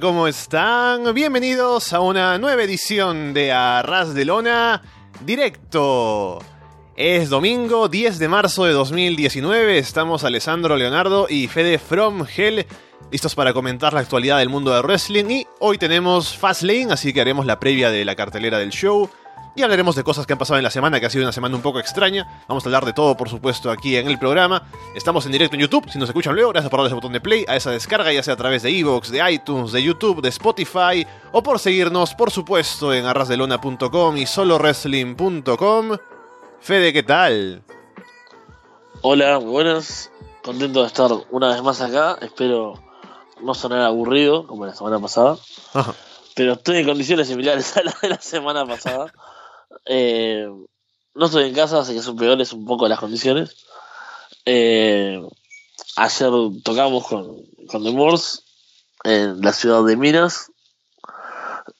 ¿cómo están? Bienvenidos a una nueva edición de Arras de Lona Directo. Es domingo 10 de marzo de 2019, estamos Alessandro Leonardo y Fede From Hell listos para comentar la actualidad del mundo del wrestling y hoy tenemos Fastlane, así que haremos la previa de la cartelera del show. Y hablaremos de cosas que han pasado en la semana, que ha sido una semana un poco extraña. Vamos a hablar de todo, por supuesto, aquí en el programa. Estamos en directo en YouTube, si nos escuchan luego, gracias por darle ese botón de play a esa descarga, ya sea a través de Evox, de iTunes, de YouTube, de Spotify, o por seguirnos, por supuesto, en arrasdelona.com y solowrestling.com. Fede, ¿qué tal? Hola, buenas. Contento de estar una vez más acá. Espero no sonar aburrido como la semana pasada. Pero estoy en condiciones similares a las de la semana pasada. Eh, no estoy en casa, así que son peores un poco las condiciones. Eh, ayer tocamos con, con The Morse en la ciudad de Minas.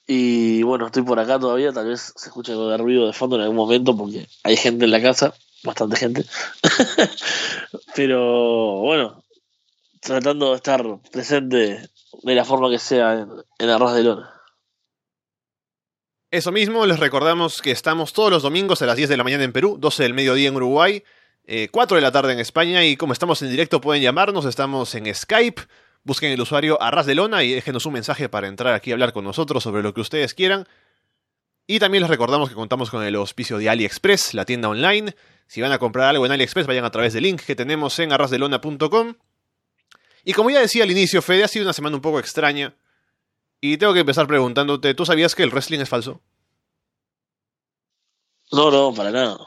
Y bueno, estoy por acá todavía. Tal vez se escuche algo de ruido de fondo en algún momento porque hay gente en la casa, bastante gente. Pero bueno, tratando de estar presente de la forma que sea en, en Arroz de Lona. Eso mismo, les recordamos que estamos todos los domingos a las 10 de la mañana en Perú, 12 del mediodía en Uruguay, 4 eh, de la tarde en España y como estamos en directo pueden llamarnos, estamos en Skype, busquen el usuario Arras de Lona y déjenos un mensaje para entrar aquí a hablar con nosotros sobre lo que ustedes quieran. Y también les recordamos que contamos con el auspicio de AliExpress, la tienda online. Si van a comprar algo en AliExpress, vayan a través del link que tenemos en arrasdelona.com. Y como ya decía al inicio, Fede, ha sido una semana un poco extraña. Y tengo que empezar preguntándote, ¿tú sabías que el wrestling es falso? No, no, para nada.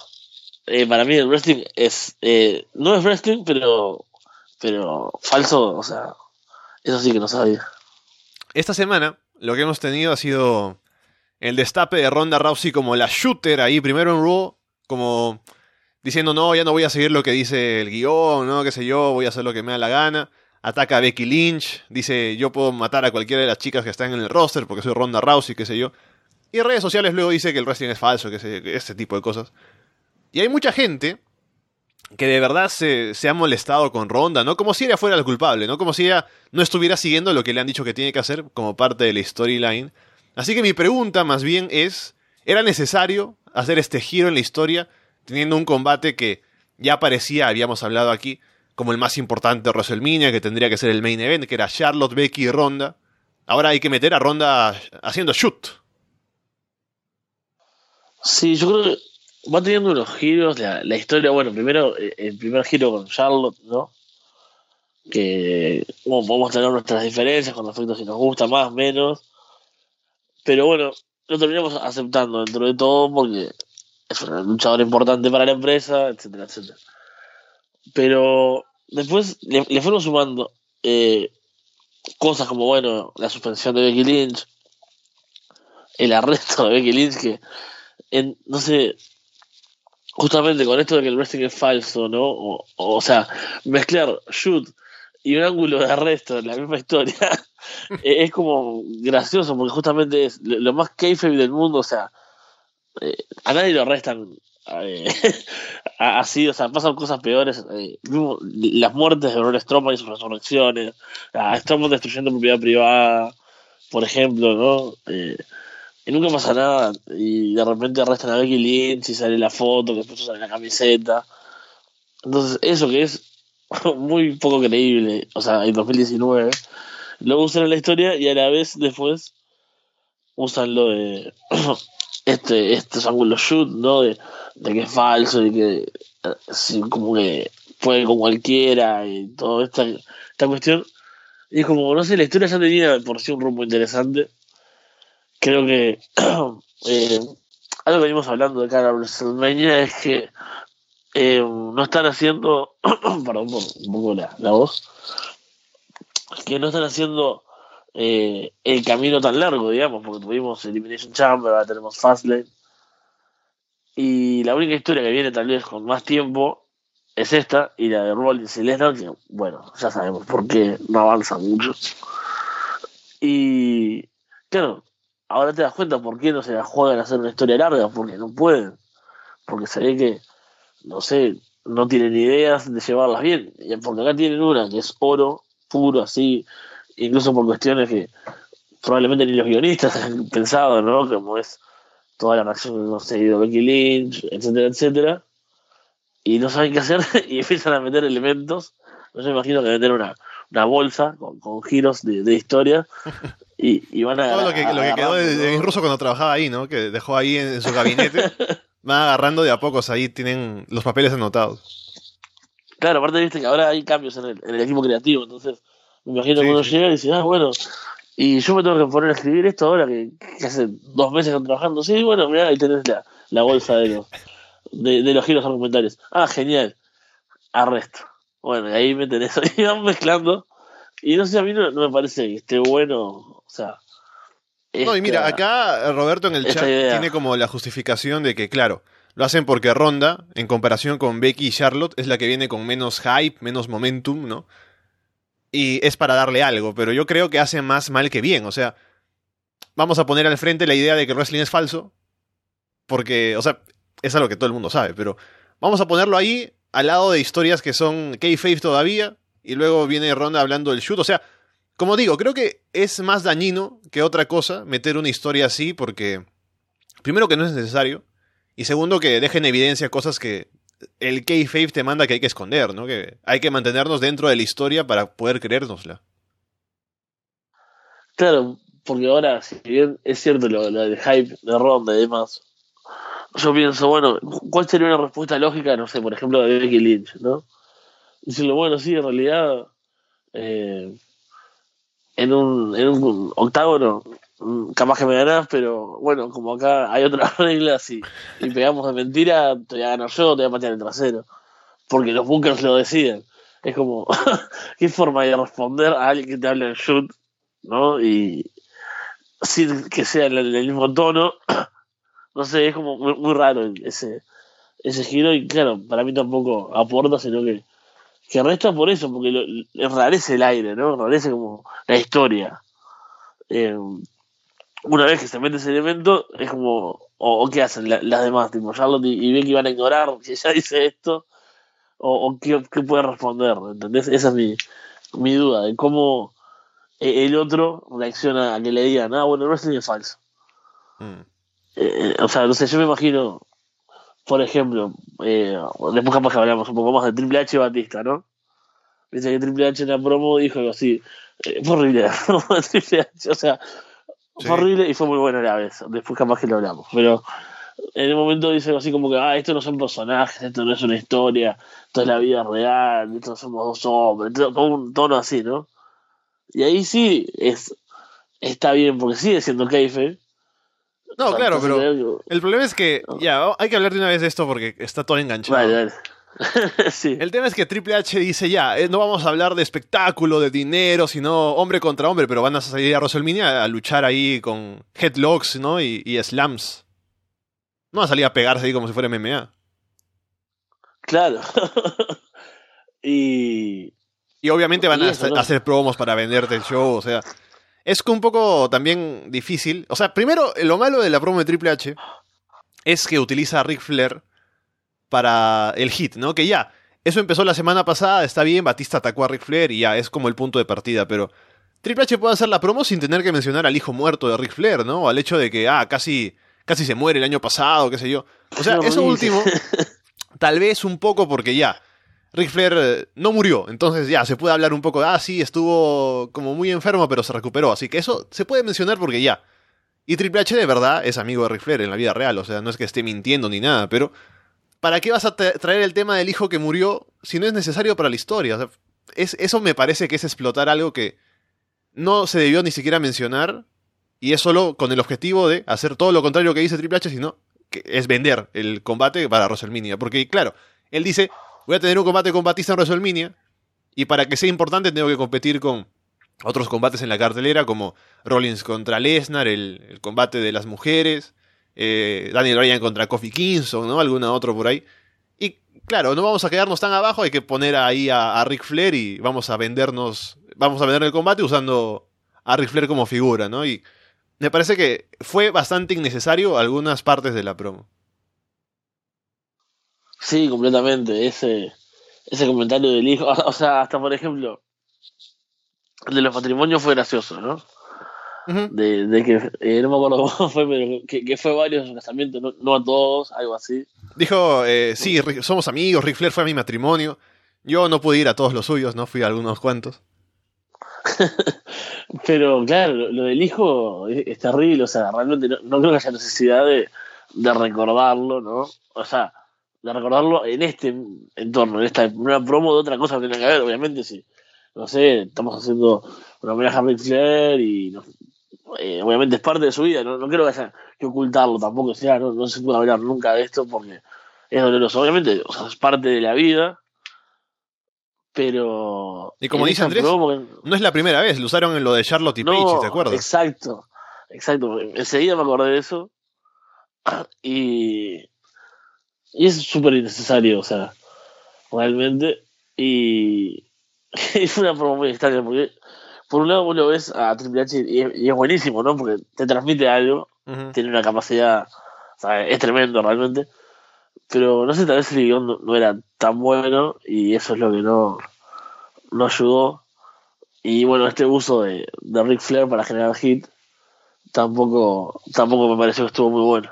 Eh, para mí el wrestling es... Eh, no es wrestling, pero... Pero falso, o sea... Eso sí que no sabía. Esta semana lo que hemos tenido ha sido el destape de Ronda Rousey como la shooter ahí, primero en Raw, como diciendo, no, ya no voy a seguir lo que dice el guion, no, qué sé yo, voy a hacer lo que me da la gana ataca a Becky Lynch, dice yo puedo matar a cualquiera de las chicas que están en el roster porque soy Ronda Rousey, qué sé yo. Y en redes sociales luego dice que el wrestling es falso, que, ese tipo de cosas. Y hay mucha gente que de verdad se, se, ha molestado con Ronda, ¿no? Como si ella fuera la culpable, ¿no? Como si ella no estuviera siguiendo lo que le han dicho que tiene que hacer como parte de la storyline. Así que mi pregunta más bien es, ¿era necesario hacer este giro en la historia teniendo un combate que ya parecía, habíamos hablado aquí, como el más importante de WrestleMania, que tendría que ser el main event, que era Charlotte, Becky y Ronda. Ahora hay que meter a Ronda haciendo shoot. Sí, yo creo que va teniendo unos giros. La, la historia, bueno, primero, eh, el primer giro con Charlotte, ¿no? Que bueno, podemos tener nuestras diferencias con respecto a si nos gusta más, menos. Pero bueno, lo terminamos aceptando dentro de todo porque es una luchadora importante para la empresa, etcétera, etcétera. Pero después le, le fueron sumando eh, cosas como, bueno, la suspensión de Becky Lynch, el arresto de Becky Lynch, que, en, no sé, justamente con esto de que el wrestling es falso, ¿no? O, o sea, mezclar shoot y un ángulo de arresto en la misma historia es como gracioso, porque justamente es lo más kayfabe del mundo, o sea, eh, a nadie lo arrestan eh, así, o sea, pasan cosas peores. Eh, las muertes de Braun Strowman y sus resurrecciones, estamos destruyendo propiedad privada, por ejemplo, ¿no? Eh, y nunca pasa nada, y de repente arrestan a Becky Lynch y sale la foto, que después sale la camiseta. Entonces, eso que es muy poco creíble, o sea, en 2019, lo usan en la historia y a la vez después usan lo de este, estos ángulos shoot, ¿no? De, que es falso y que así como que fue con cualquiera y toda esta, esta cuestión. Y es como, no sé, la historia ya tenía por sí un rumbo interesante. Creo que eh, algo que venimos hablando de cara a WrestleMania es que eh, no están haciendo, perdón por un poco la, la voz, que no están haciendo eh, el camino tan largo, digamos, porque tuvimos Elimination Chamber, ahora tenemos Fastlane y la única historia que viene tal vez con más tiempo es esta y la de Rollins y Lesnar, que bueno, ya sabemos por qué no avanza mucho. Y claro, ahora te das cuenta por qué no se la juegan a hacer una historia larga, porque no pueden. Porque se ve que, no sé, no tienen ideas de llevarlas bien. Porque acá tienen una que es oro puro, así, incluso por cuestiones que probablemente ni los guionistas han pensado, ¿no? Como es toda la reacción que hemos seguido Becky Lynch, etcétera, etcétera. Y no saben qué hacer y empiezan a meter elementos. Yo me imagino que meter una, una bolsa con, con giros de, de historia y, y, van a. Todo lo que, lo que quedó de, de Russo cuando trabajaba ahí, ¿no? Que dejó ahí en, en su gabinete. van agarrando de a pocos ahí, tienen los papeles anotados. Claro, aparte viste que ahora hay cambios en el, en el equipo creativo, entonces me imagino sí, que uno sí. llega y dice, ah, bueno, y yo me tengo que poner a escribir esto ahora que, que hace dos meses que estoy trabajando. Sí, bueno, mira, ahí tenés la, la bolsa de los, de, de, los giros argumentales. Ah, genial. Arresto. Bueno, y ahí me tenés, ahí van mezclando. Y no sé, a mí no, no me parece que esté bueno, o sea... Esta, no, y mira, acá Roberto en el chat idea. tiene como la justificación de que, claro, lo hacen porque Ronda, en comparación con Becky y Charlotte, es la que viene con menos hype, menos momentum, ¿no? Y es para darle algo, pero yo creo que hace más mal que bien. O sea, vamos a poner al frente la idea de que el wrestling es falso, porque, o sea, es algo que todo el mundo sabe, pero vamos a ponerlo ahí al lado de historias que son kayfabe todavía, y luego viene Ronda hablando del shoot. O sea, como digo, creo que es más dañino que otra cosa meter una historia así, porque primero que no es necesario, y segundo que deja en evidencia cosas que el kayfabe te manda que hay que esconder, ¿no? Que hay que mantenernos dentro de la historia para poder creérnosla. Claro, porque ahora, si bien es cierto lo, lo del hype de Ronda y demás, yo pienso, bueno, ¿cuál sería una respuesta lógica, no sé, por ejemplo, de Becky Lynch, ¿no? Decirle, bueno, sí, en realidad, eh, en, un, en un octágono, mm, capaz que me ganás, pero bueno, como acá hay otras reglas y, y pegamos de mentira, te voy a ganar yo, te voy a patear el trasero. Porque los bunkers lo deciden. Es como, ¿qué forma de responder a alguien que te habla en shoot, ¿no? Y sin que sea en el, mismo tono no sé, es como muy, muy, raro ese, ese giro y claro, para mí tampoco aporta, sino que, que resta por eso, porque lo, enrarece el aire, ¿no? Enrarece como la historia. Eh, una vez que se mete ese elemento, es como, o, o qué hacen la, las demás, tipo Charlotte y, y Becky van a ignorar que ella dice esto, o, o qué, qué, puede responder, ¿entendés? Esa es mi, mi duda, de cómo el otro reacciona a que le digan, ah, bueno, no es falso. Mm. Eh, o sea, no sé, yo me imagino, por ejemplo, eh, después capaz que hablamos un poco más de Triple H y Batista, ¿no? Dice que Triple H en la promo dijo algo así, eh, fue horrible Triple H, o sea, sí. fue horrible y fue muy bueno a la vez, después capaz que lo hablamos, pero en el momento dice algo así como que, ah, esto no son personajes, esto no es una historia, esto es la vida real, esto somos dos hombres, todo un tono así, ¿no? Y ahí sí es está bien porque sigue siendo Keife, no, claro, pero el problema es que, ya, hay que hablar de una vez de esto porque está todo enganchado. Vale, vale. sí. El tema es que Triple H dice, ya, eh, no vamos a hablar de espectáculo, de dinero, sino hombre contra hombre, pero van a salir a WrestleMania a luchar ahí con headlocks, ¿no? Y, y slams. No va a salir a pegarse ahí como si fuera MMA. Claro. y... Y obviamente van a hacer, no? hacer promos para venderte el show, o sea es un poco también difícil. O sea, primero, lo malo de la promo de Triple H es que utiliza a Ric Flair para el hit, ¿no? Que ya, eso empezó la semana pasada, está bien, Batista atacó a Ric Flair y ya, es como el punto de partida, pero Triple H puede hacer la promo sin tener que mencionar al hijo muerto de Ric Flair, ¿no? O al hecho de que, ah, casi, casi se muere el año pasado, qué sé yo. O sea, eso último, tal vez un poco porque ya, Ric Flair eh, no murió, entonces ya se puede hablar un poco de, ah, sí, estuvo como muy enfermo, pero se recuperó, así que eso se puede mencionar porque ya. Y Triple H de verdad es amigo de Ric Flair en la vida real, o sea, no es que esté mintiendo ni nada, pero ¿para qué vas a traer el tema del hijo que murió si no es necesario para la historia? Es, eso me parece que es explotar algo que no se debió ni siquiera mencionar y es solo con el objetivo de hacer todo lo contrario que dice Triple H, sino que es vender el combate para WrestleMania. Porque, claro, él dice, voy a tener un combate con Batista en WrestleMania y para que sea importante tengo que competir con otros combates en la cartelera como Rollins contra Lesnar, el, combate de las mujeres, eh, Daniel Bryan contra Kofi Kingston, ¿no? Alguna otro por ahí. Y claro, no vamos a quedarnos tan abajo, hay que poner ahí a, a Ric Flair y vamos a vendernos, vamos a vender el combate usando a Ric Flair como figura, ¿no? Y me parece que fue bastante innecesario algunas partes de la promo. Sí, completamente. Ese, ese comentario del hijo. O sea, hasta por ejemplo, el de los matrimonios fue gracioso, ¿no? De, de que, eh, no me acuerdo cómo fue, pero que, que fue varios casamientos, no, no a todos, algo así. Dijo, eh, sí, somos amigos, Ric Flair fue a mi matrimonio. Yo no pude ir a todos los suyos, ¿no? Fui a algunos cuantos. Pero claro, lo, lo del hijo es, es terrible, o sea, realmente no, no creo que haya necesidad de, de recordarlo, ¿no? O sea, de recordarlo en este entorno, en esta una promo de otra cosa que tiene que ver, obviamente, si, no sé, estamos haciendo una homenaje a Ric Flair y no- eh, obviamente es parte de su vida, no, no creo que haya que ocultarlo tampoco, o sea, no, no se puede hablar nunca de esto porque es doloroso, obviamente, o sea, es parte de la vida, pero... Y como dice Andrés, promo No es la primera vez, lo usaron en lo de Charlotte y Paige, si te acuerdas. Exacto, exacto. Enseguida me acordé de eso. Y, y es súper innecesario, o sea, realmente. Y, fue una promo muy extraña, porque por un lado vos lo ves a Triple H y es, y es buenísimo, ¿no? Porque te transmite algo, tiene una capacidad, o sea, es tremendo realmente. Pero no sé, tal vez el guion no, no era tan bueno y eso es lo que no, no ayudó. Y bueno, este uso de, de Ric Flair para generar hit tampoco, tampoco me pareció que estuvo muy bueno.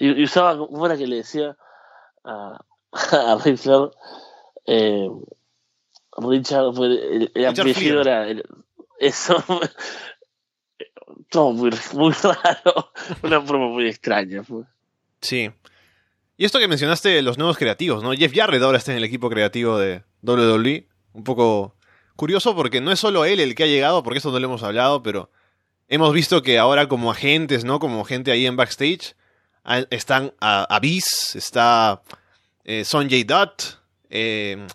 Y, y usaba, ¿cómo era que le decía a, a Ric Flair? Eh, Richard, fue el, el Richard apellido era el- eso. Todo muy, muy raro. Una forma muy extraña. fue. Sí. Y esto que mencionaste, de los nuevos creativos, ¿no? Jeff Jarrett ahora está en el equipo creativo de WWE. Un poco curioso porque no es solo él el que ha llegado, porque eso no lo hemos hablado, pero hemos visto que ahora como agentes, ¿no? Como gente ahí en backstage, a- están Abyss, está eh, Sonjay Dutt, eh,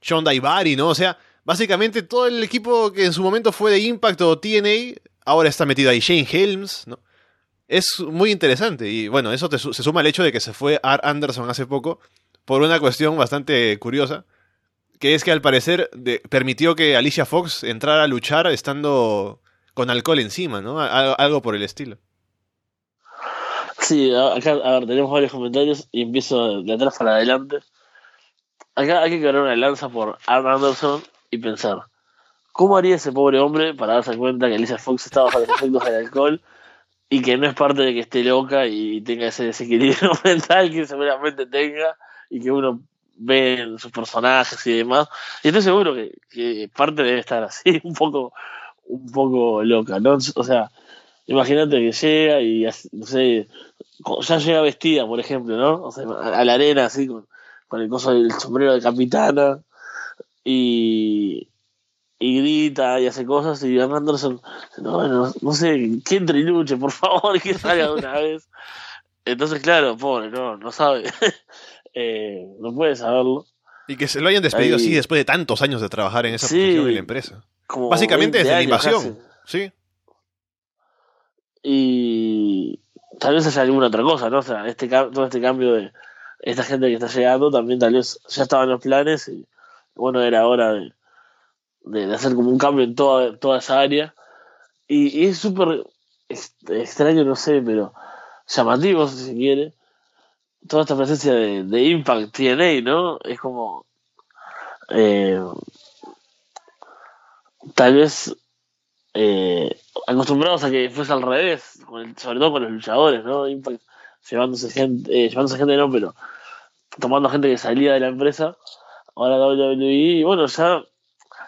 Sean Daivari, ¿no? O sea, básicamente todo el equipo que en su momento fue de Impact o TNA, ahora está metido ahí. Shane Helms, ¿no? Es muy interesante y bueno, eso se suma al hecho de que se fue Art Anderson hace poco por una cuestión bastante curiosa, que es que al parecer permitió que Alicia Fox entrara a luchar estando con alcohol encima, ¿no? Algo por el estilo. Sí, acá, a ver, tenemos varios comentarios y empiezo de atrás para adelante. Acá hay que quebrar una lanza por Arn Anderson y pensar, ¿cómo haría ese pobre hombre para darse cuenta que Alicia Fox está bajo los efectos del alcohol y que no es parte de que esté loca y tenga ese desequilibrio mental que seguramente tenga y que uno ve en sus personajes y demás? Y estoy seguro que, que parte debe estar así, un poco, un poco loca, ¿no? O sea, imagínate que llega y, no sé, ya llega vestida, por ejemplo, ¿no? O sea, a la arena así con, con el coso del sombrero de capitana y, y grita y hace cosas y Anderson, no, bueno, no sé, que entre y luche, por favor, que salga de una vez. Entonces, claro, pobre, no, no sabe. Eh, no puede saberlo. Y que se lo hayan despedido Ahí- así después de tantos años de trabajar en esa Sí. posición en la empresa. Como Básicamente 20 desde la años invasión. casi. Sí. Y tal vez haya alguna otra cosa, ¿no? O sea, este todo este cambio de esta gente que está llegando también tal vez ya estaban los planes y bueno, era hora de, hacer como un cambio en toda, toda esa área. Y, es súper ex- extraño, no sé, pero llamativo si se quiere. Toda esta presencia de, de Impact TNA, ¿no? Es como... eh, tal vez eh, acostumbrados a que fuese al revés, sobre todo con los luchadores, ¿no? Impact llevándose gente, eh, llevándose gente no, pero tomando gente que salía de la empresa, ahora WWE, y bueno, ya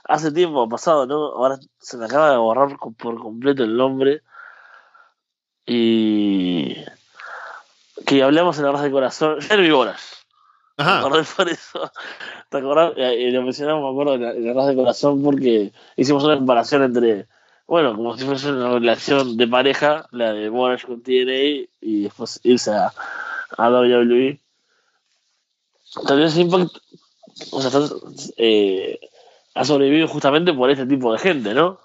hace tiempo ha pasado, ¿no? Ahora se me acaba de borrar por completo el nombre y que hablamos en la raza de corazón, Jeremy Boras. Me Ajá. acordé por eso. ¿Te acordás? Eh, lo mencionamos, me acuerdo, en la, en la raza de corazón porque hicimos una comparación entre, bueno, como si fuese una relación de pareja, la de Boras con TNA y después irse a, a WWE. Tal vez Impact o sea, eh, ha sobrevivido justamente por este tipo de gente, ¿no?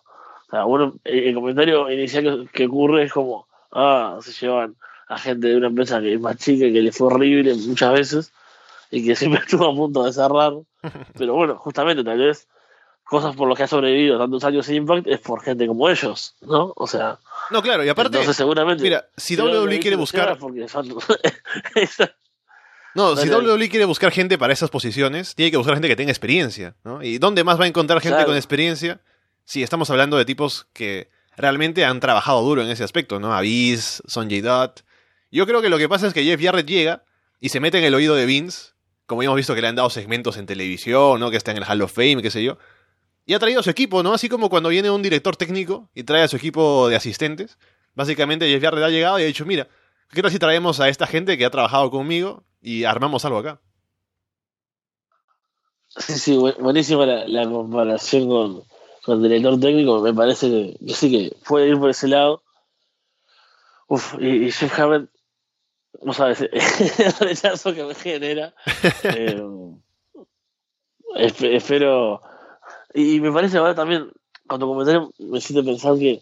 O sea, bueno, el el comentario inicial que, que ocurre es como, ah, se llevan a gente de una empresa que es más chica, que le fue horrible muchas veces y que siempre estuvo a punto de cerrar. Pero bueno, justamente tal vez cosas por las que ha sobrevivido tantos años Impact es por gente como ellos, ¿no? O sea, No, claro, y aparte, entonces seguramente... mira, si WWE quiere buscar son- No, si Dale. WWE quiere buscar gente para esas posiciones, tiene que buscar gente que tenga experiencia, ¿no? ¿Y dónde más va a encontrar gente Claro. con experiencia sí, estamos hablando de tipos que realmente han trabajado duro en ese aspecto, ¿no? Abyss, Sonjay Dutt. Yo creo que lo que pasa es que Jeff Jarrett llega y se mete en el oído de Vince, como hemos visto que le han dado segmentos en televisión, ¿no? Que está en el Hall of Fame, qué sé yo. Y ha traído a su equipo, ¿no? Así como cuando viene un director técnico y trae a su equipo de asistentes. Básicamente Jeff Jarrett ha llegado y ha dicho, mira, ¿qué tal si traemos a esta gente que ha trabajado conmigo y armamos algo acá? Sí, sí, buenísima la, comparación con, con, el director técnico. Me parece que, sí que puede ir por ese lado. Uf, y, Jeff Jarrett, no sabes, el rechazo que me genera. Eh, espero y me parece ahora también, cuando comenté, me siento pensar que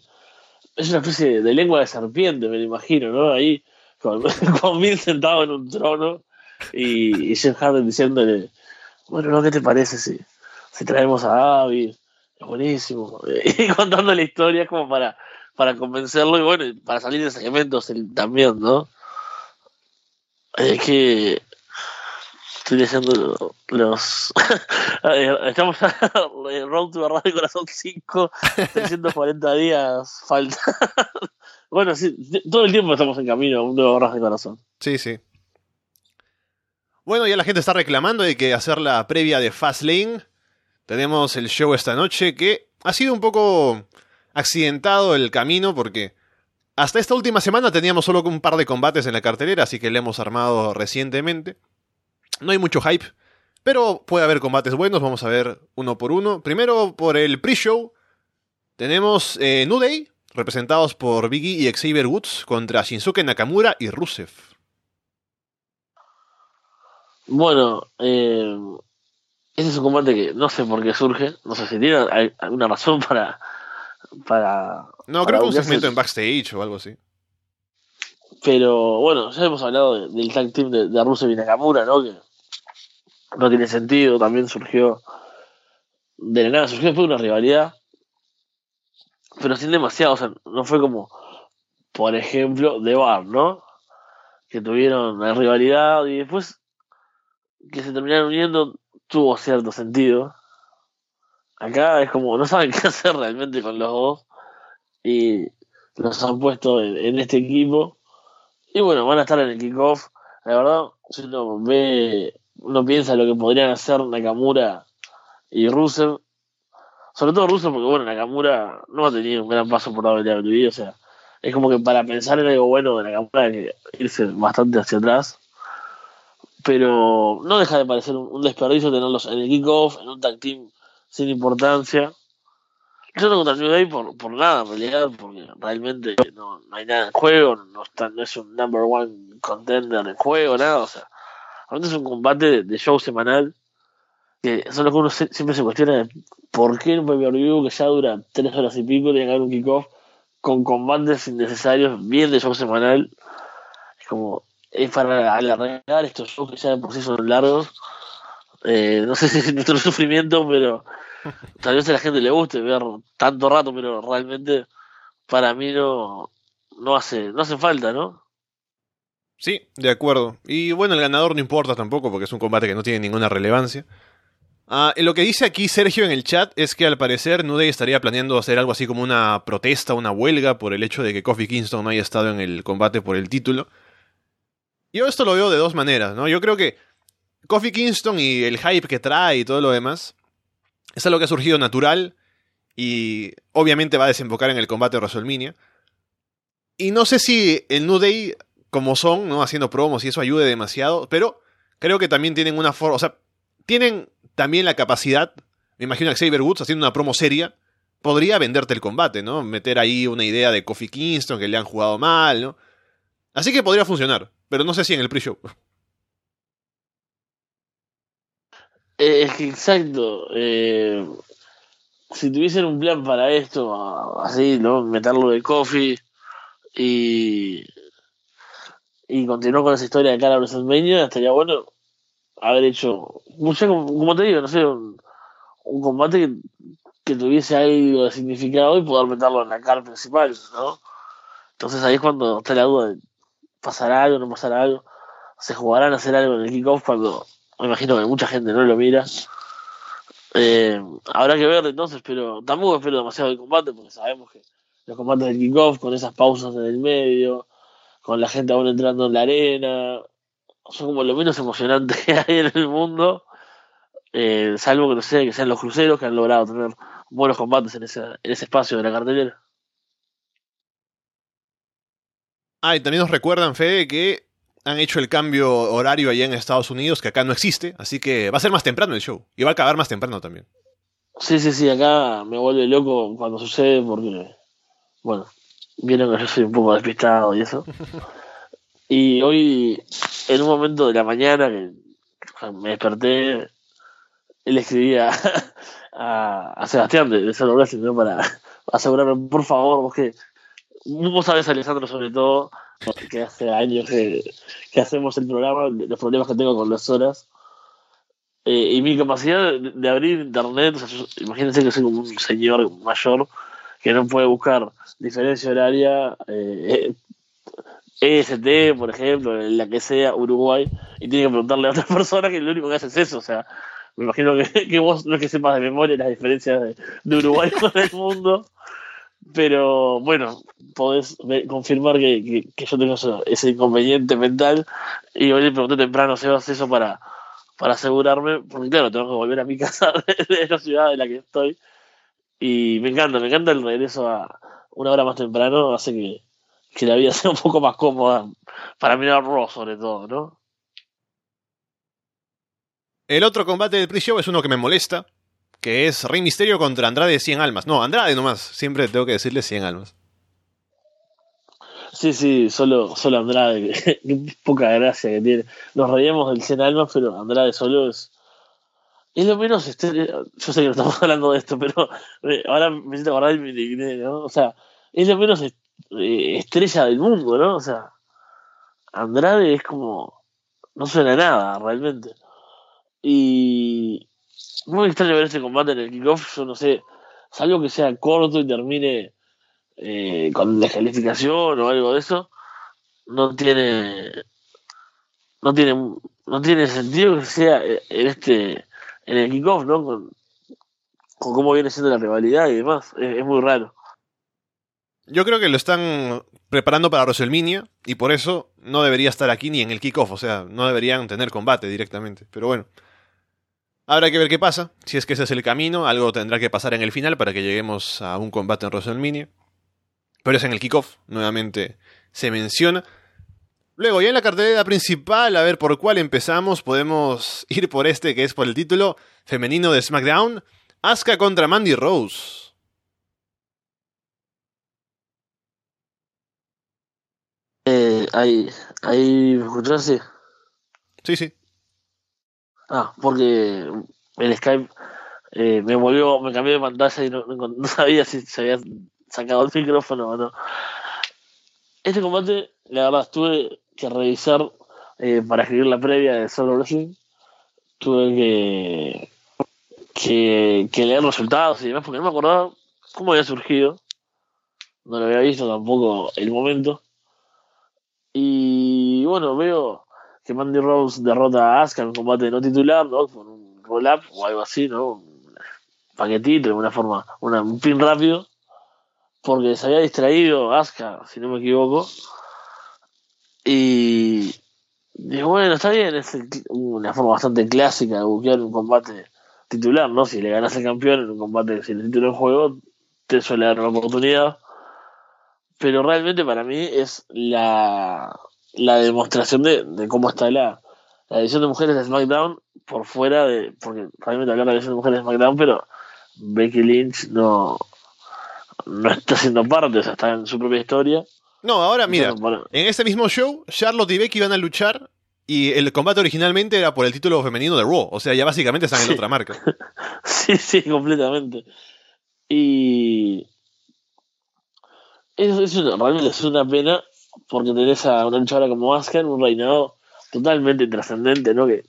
es una especie de lengua de serpiente, me lo imagino, ¿no? Ahí, con, con sentado en un trono y, y Jeff Harden diciéndole, bueno, ¿no? ¿qué te parece si, si traemos a Abby? Es buenísimo. Y contando la historia como para, para convencerlo y bueno, para salir de segmentos también, ¿no? Es que Estoy leyendo los. Estamos en Road to Radio Corazón 5, 340 días falta. bueno, sí, todo el tiempo estamos en camino a un nuevo de Corazón. Sí, sí. Bueno, ya la gente está reclamando de que hacer la previa de Fastlane. Tenemos el show esta noche que ha sido un poco accidentado el camino porque hasta esta última semana teníamos solo un par de combates en la cartelera, así que le hemos armado recientemente. No hay mucho hype, pero puede haber combates buenos. Vamos a ver uno por uno. Primero, por el pre-show, tenemos eh, New Day, representados por Biggie y Xavier Woods, contra Shinsuke Nakamura y Rusev. Bueno, eh, ese es un combate que no sé por qué surge. No sé si tiene alguna razón para. para no, creo que un segmento en backstage o algo así. Pero bueno, ya hemos hablado del tag team de, de Rusev y Nakamura, ¿no? Que no tiene sentido, también surgió de la nada, surgió después una rivalidad, pero sin demasiado, o sea, no fue como, por ejemplo, de Bar, ¿no? Que tuvieron la rivalidad y después que se terminaron uniendo tuvo cierto sentido. Acá es como, no saben qué hacer realmente con los dos y los han puesto en, este equipo. Y bueno, van a estar en el kickoff. La verdad, si uno ve uno piensa lo que podrían hacer Nakamura y Rusev. Sobre todo Rusev, porque bueno, Nakamura no ha tenido un gran paso por la WWE, o sea, es como que para pensar en algo bueno de Nakamura hay que irse bastante hacia atrás. Pero no deja de parecer un, desperdicio tenerlos en el kickoff, en un tag team sin importancia. Yo no contra Day por, por nada, en realidad, porque realmente no, hay nada en juego, no, está, no es un number one contender en juego, nada, o sea, Ahora es un combate de, show semanal que son los que uno siempre se cuestiona por qué en un pay que ya dura tres horas y pico tiene que haber un kickoff con combates innecesarios bien de show semanal. Es como, es para alargar estos shows que ya de por sí son largos. Eh, no sé si es nuestro sufrimiento, pero tal vez a la gente le guste ver tanto rato, pero realmente para mí no, no hace, no hace falta, ¿no? Sí, de acuerdo. Y bueno, el ganador no importa tampoco porque es un combate que no tiene ninguna relevancia. Ah, lo que dice aquí Sergio en el chat es que al parecer Nuday estaría planeando hacer algo así como una protesta, una huelga por el hecho de que Kofi Kingston no haya estado en el combate por el título. Yo esto lo veo de dos maneras, ¿no? Yo creo que Kofi Kingston y el hype que trae y todo lo demás es algo que ha surgido natural y obviamente va a desembocar en el combate de. Y no sé si el New Day como son, ¿no? Haciendo promos y eso ayude demasiado, pero creo que también tienen una forma, o sea, tienen también la capacidad, me imagino a Xavier Woods haciendo una promo seria, podría venderte el combate, ¿no? Meter ahí una idea de Kofi Kingston que le han jugado mal, ¿no? Así que podría funcionar, pero no sé si en el pre-show. Eh, es que exacto. Eh, si tuviesen un plan para esto, así, ¿no? Meterlo de Kofi y y continuó con esa historia de cara a WrestleMania, estaría bueno haber hecho, no como, te digo, no sé, un, combate que, tuviese algo de significado y poder meterlo en la cara principal, ¿no? Entonces ahí es cuando está la duda de pasará algo, no pasará algo, se jugarán a hacer algo en el kickoff cuando me imagino que mucha gente no lo mira. Eh, habrá que ver entonces, pero tampoco espero demasiado el combate porque sabemos que los combates del kickoff con esas pausas en el medio, con la gente aún entrando en la arena, son como lo menos emocionante que hay en el mundo, eh, salvo que no sé, que sean los cruceros que han logrado tener buenos combates en ese, en ese espacio de la cartelera. Ah, y también nos recuerdan, Fede, que han hecho el cambio horario allá en Estados Unidos, que acá no existe, así que va a ser más temprano el show. Y va a acabar más temprano también. Sí, sí, sí, acá me vuelve loco cuando sucede porque, bueno, vieron que yo soy un poco despistado y eso. y hoy, en un momento de la mañana que me desperté, él escribía a, a Sebastián de, de ¿no? para asegurarme, por favor, vos que vos sabés, Alessandro, sobre todo, que hace años que, que, hacemos el programa, los problemas que tengo con las horas. Eh, y mi capacidad de, de abrir internet, o sea, yo, imagínense que soy como un señor mayor que no puede buscar diferencia horaria, eh, EST, por ejemplo, en la que sea, Uruguay, y tiene que preguntarle a otra persona que lo único que hace es eso, o sea, me imagino que, vos no es que sepas de memoria las diferencias de, de Uruguay con el mundo, pero bueno, podés confirmar que, que, que, yo tengo eso, ese inconveniente mental y hoy le pregunté temprano si vas eso para, para asegurarme, porque claro, tengo que volver a mi casa de, de la ciudad en la que estoy y me encanta, me encanta el regreso a una hora más temprano, hace que, que la vida sea un poco más cómoda para mirar Raw sobre todo, ¿no? El otro combate del pre-show es uno que me molesta, que es Rey Misterio contra Andrade 100 almas. No, Andrade nomás, siempre tengo que decirle 100 almas. Sí, sí, solo, solo Andrade, qué poca gracia que tiene. Nos reíamos del 100 almas, pero Andrade solo es... Es lo menos estrella, yo sé que no estamos hablando de esto, pero ahora me siento acordar y me indigné, ¿no? O sea, es lo menos estrella del mundo, ¿no? O sea, Andrade es como... No suena a nada, realmente. Y muy extraño ver este combate en el kickoff, yo no sé, salvo que sea corto y termine eh, con descalificación o algo de eso, no tiene no tiene no tiene sentido que sea en este en el kickoff, ¿no? Con, cómo viene siendo la rivalidad y demás, es, es, muy raro. Yo creo que lo están preparando para WrestleMania y por eso no debería estar aquí ni en el kickoff, o sea, no deberían tener combate directamente, pero bueno. Habrá que ver qué pasa. Si es que ese es el camino, algo tendrá que pasar en el final para que lleguemos a un combate en WrestleMania. Pero es en el kickoff, nuevamente se menciona. Luego, ya en la cartelera principal, a ver por cuál empezamos, podemos ir por este que es por el título femenino de SmackDown: Asuka contra Mandy Rose. Eh, ahí, ¿me escuchaste? Sí, sí. Ah, porque el Skype eh, me volvió, me cambió de pantalla y no, no, no, sabía si se había sacado el micrófono o no. Este combate, la verdad, tuve que revisar eh, para escribir la previa de Solo Wrestling. Tuve que, que, leer resultados y demás porque no me acordaba cómo había surgido. No lo había visto tampoco el momento. Y bueno, veo que Mandy Rose derrota a Asuka en un combate no titular, ¿no? Con un roll-up o algo así, ¿no? Un paquetito, de una forma, un pin rápido, porque se había distraído Asuka, si no me equivoco. Y digo, bueno, está bien, es una forma bastante clásica de buquear un combate titular, ¿no? Si le ganas al campeón en un combate sin el título en juego, te suele dar una oportunidad. Pero realmente para mí es la, la demostración de, de cómo está la, la edición de mujeres de SmackDown por fuera de. Porque realmente hablar de la edición de mujeres de SmackDown, pero Becky Lynch no, no está haciendo parte, o sea, está en su propia historia. No, ahora mira, en este mismo show, Charlotte y Becky van a luchar y el combate originalmente era por el título femenino de Raw, o sea, ya básicamente están en sí. otra marca. sí, sí, completamente. Y. Eso es una, realmente es una pena porque tenés a una luchadora como Asuka en un reinado totalmente trascendente, ¿no? Que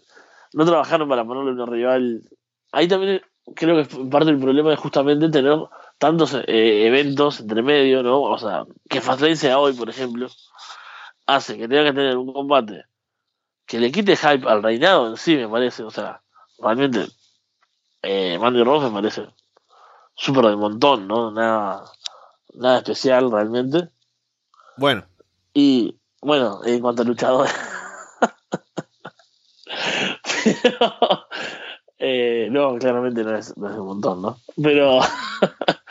no trabajaron para ponerle una rival. Ahí también creo que parte del problema es justamente tener tantos eh, eventos entre medio, ¿no? O sea, que Fastlane sea hoy, por ejemplo, hace que tenga que tener un combate que le quite hype al reinado en sí, me parece. O sea, realmente eh, Mandy Rose me parece súper de montón, ¿no? Nada, nada especial realmente. Bueno. Y bueno, en cuanto a luchador. Pero, eh, no, claramente no es, no es un montón, ¿no? Pero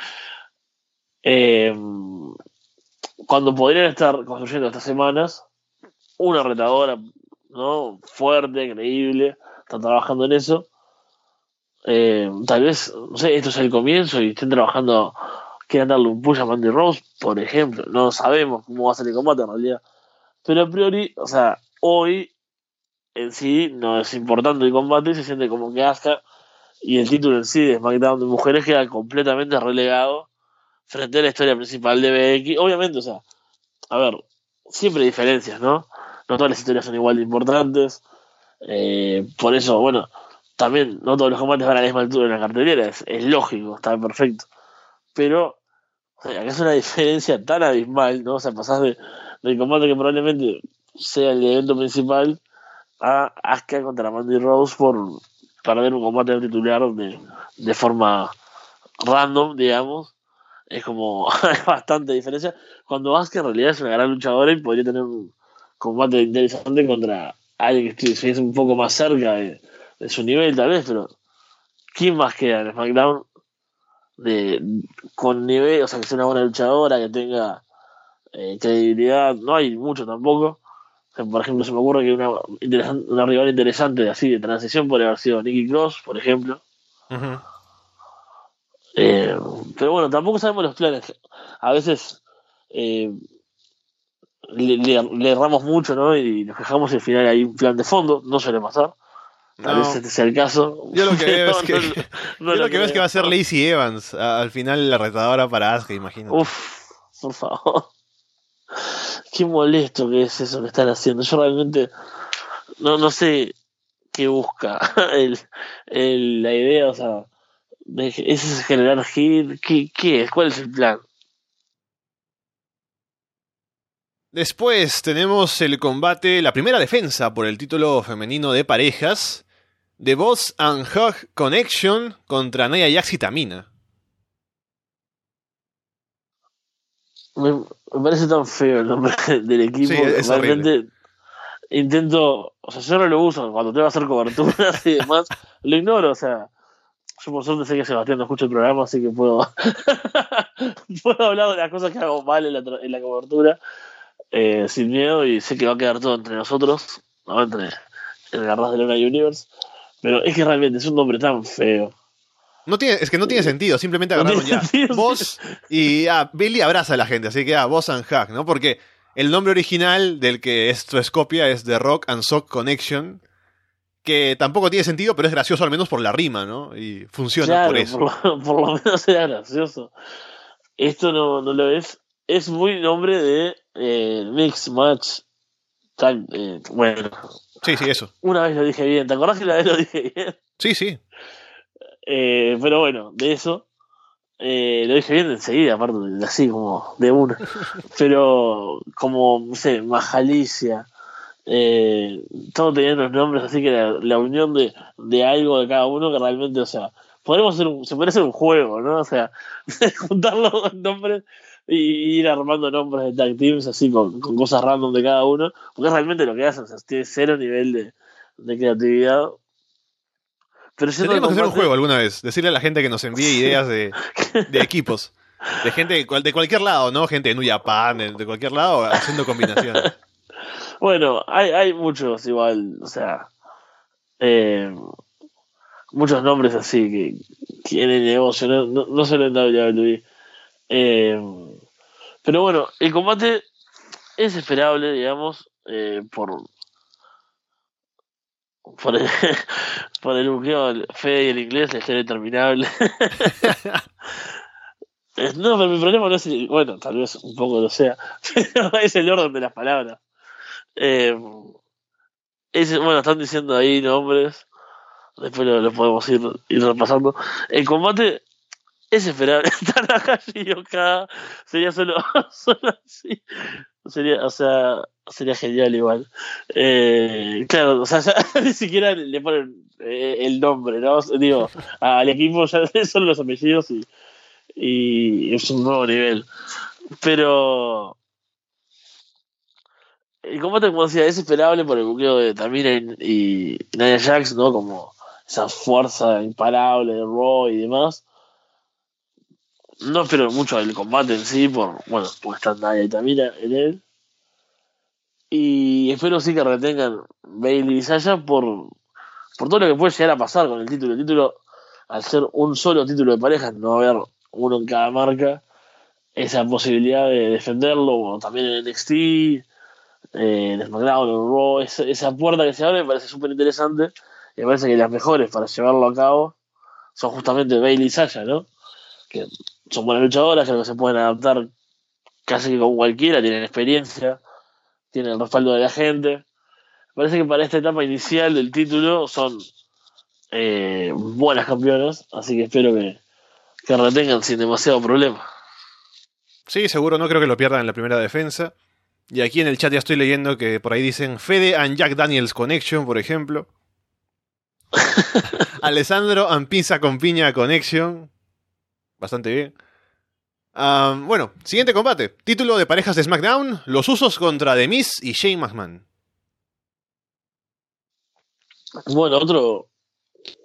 eh, cuando podrían estar construyendo estas semanas, una retadora, ¿no? Fuerte, creíble, están trabajando en eso. Eh, tal vez, no sé, esto es el comienzo y estén trabajando, quieran darle un push a Mandy Rose, por ejemplo. No sabemos cómo va a ser el combate en realidad. Pero a priori, o sea, hoy en sí no es importante el combate, se siente como que Asuka y el título en sí de SmackDown de mujeres queda completamente relegado frente a la historia principal de BX. Obviamente, o sea, a ver, siempre hay diferencias, ¿no? No todas las historias son igual de importantes. Eh, por eso, bueno, también no todos los combates van a la misma altura en la cartelera, es, lógico, está perfecto. Pero, o sea, es una diferencia tan abismal, ¿no? O sea, pasás de, del combate que probablemente sea el evento principal a Asuka contra Mandy Rose por perder un combate titular de, de forma random, digamos. Es como bastante diferencia. Cuando Asuka en realidad es una gran luchadora y podría tener un combate interesante contra alguien que estuviese un poco más cerca de, su nivel, tal vez, pero ¿quién más queda en SmackDown? De, con nivel, o sea, que sea una buena luchadora, que tenga eh, credibilidad, no hay mucho tampoco por ejemplo, se me ocurre que una, una rival interesante así de transición podría haber sido Nicky Cross, por ejemplo. Eh, pero bueno, tampoco sabemos los planes. A veces eh, le, erramos mucho, ¿no? Y nos quejamos y al final hay un plan de fondo. No suele pasar. Tal vez este sea el caso. Yo lo que veo es que, lo que, veo es que va a ser Lacey Evans. Al final la retadora para Asuka, imagino. Uf, por favor qué molesto que es eso que están haciendo. Yo realmente no, no sé qué busca el, el, la idea, o sea, ¿es generar hit? ¿Qué, ¿Qué es? ¿Cuál es el plan? Después tenemos el combate, la primera defensa por el título femenino de parejas, The Boss and Hug Connection contra Naya Jax y Tamina. Me, parece tan feo el nombre del equipo. Realmente intento, o sea, yo no lo uso cuando tengo que hacer coberturas y demás, lo ignoro, o sea, yo por suerte sé que Sebastián no escucha el programa, así que puedo, puedo hablar de las cosas que hago mal en la, en la cobertura eh, sin miedo y sé que va a quedar todo entre nosotros, no entre en el Arras de Luna Universe, pero es que realmente es un nombre tan feo. No tiene, es que no tiene sentido, simplemente agarraron ya. Vos y ah, Billy abraza a la gente, así que ah, vos and Hack, ¿no? Porque el nombre original del que esto es copia es The Rock and Sock Connection, que tampoco tiene sentido, pero es gracioso al menos por la rima, ¿no? Y funciona por eso. Por lo, menos era gracioso. Esto no, no lo es. Es muy nombre de eh, Mix Match. Eh, bueno. Sí, sí, eso. Una vez lo dije bien. ¿Te acordás que la vez lo dije bien? Sí, sí. Eh, pero bueno, de eso. Eh, lo dije bien enseguida, aparte, así como de una. Pero como, no sé, Majalicia. Eh, todo teniendo los nombres, así que la, unión de, de, algo de cada uno que realmente, o sea, podemos hacer un, se puede hacer un juego, ¿no? O sea, juntar los nombres y ir armando nombres de tag teams así con, con, cosas random de cada uno, porque es realmente lo que hacen, o sea, tiene cero nivel de, de creatividad pero Tendríamos que hacer un juego alguna vez. Decirle a la gente que nos envíe ideas de, equipos. De gente de cualquier lado, ¿no? Gente de New Japan, de cualquier lado, haciendo combinaciones. Bueno, hay, hay muchos igual, o sea. Eh, muchos nombres así que tienen negocio, no, no, no solo en WWE. Eh, pero bueno, el combate es esperable, digamos, eh, por, por el, por el buqueo fe y el inglés es interminable. no, pero mi problema no es, bueno, tal vez un poco lo sea, pero es el orden de las palabras. Eh, bueno, están diciendo ahí nombres, después lo, podemos ir, ir, repasando. El combate es esperable. Tanahashi y Okada sería solo, solo así. Sería, o sea, sería genial igual. Eh, claro, o sea, ya ni siquiera le ponen eh, el nombre, ¿no? Digo, al equipo ya son los apellidos y, y es un nuevo nivel. Pero el combate, como decía, es esperable por el buqueo de Tamina y, Nia Jax, ¿no? Como esa fuerza imparable de Raw y demás. No espero mucho del combate en sí, por, bueno, porque están Nia y Tamina en él. Y espero sí que retengan Bailey y Sasha por, por todo lo que puede llegar a pasar con el título. El título, al ser un solo título de pareja, no haber uno en cada marca, esa posibilidad de defenderlo, bueno, también en NXT, eh, en SmackDown, Raw, esa, esa puerta que se abre me parece súper interesante. Y me parece que las mejores para llevarlo a cabo son justamente Bailey y Sasha, ¿no? Que son buenas luchadoras, creo que se pueden adaptar casi que con cualquiera, tienen experiencia, tienen el respaldo de la gente. Me parece que para esta etapa inicial del título son eh, buenas campeonas, así que espero que, que retengan sin demasiado problema. Sí, seguro, no creo que lo pierdan en la primera defensa. Y aquí en el chat ya estoy leyendo que por ahí dicen Fede and Jack Daniels Connection, por ejemplo. Alessandro and Pizza con Piña Connection. Bastante bien. Um, bueno, siguiente combate. Título de parejas de SmackDown. Los usos contra The Miz y Shane McMahon. Bueno, otro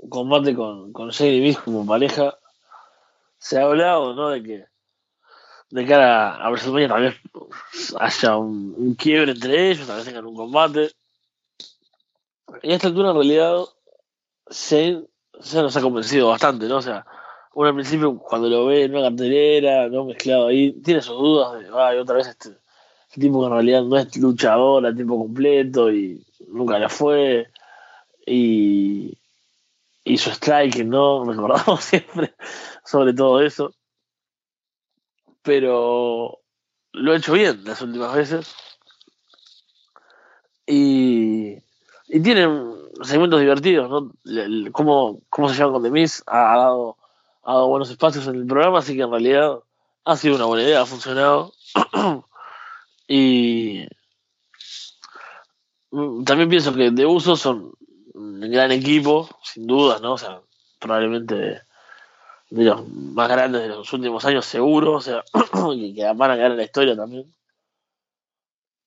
combate con, con Shane y Miz como pareja. Se ha hablado, ¿no? De que de cara a WrestleMania vez haya un, quiebre entre ellos, tal vez tengan un combate. Y a esta altura, en realidad, Shane se nos ha convencido bastante, ¿no? O sea, uno al principio cuando lo ve en una cartelera, ¿no? Mezclado ahí, tiene sus dudas de, ay, otra vez este, este tipo que en realidad no es luchador a tiempo completo y nunca la fue. Y, y su strike, ¿no? Recordamos siempre sobre todo eso. Pero lo ha hecho bien las últimas veces. Y, y tienen segmentos divertidos, ¿no? Cómo, cómo se llevan con The Miz ha, ha dado, ha dado buenos espacios en el programa, así que en realidad ha sido una buena idea, ha funcionado. y también pienso que de uso son un gran equipo, sin dudas, ¿no? O sea, probablemente de, los más grandes de los últimos años, seguro, o sea, que, que van a quedar en la historia también.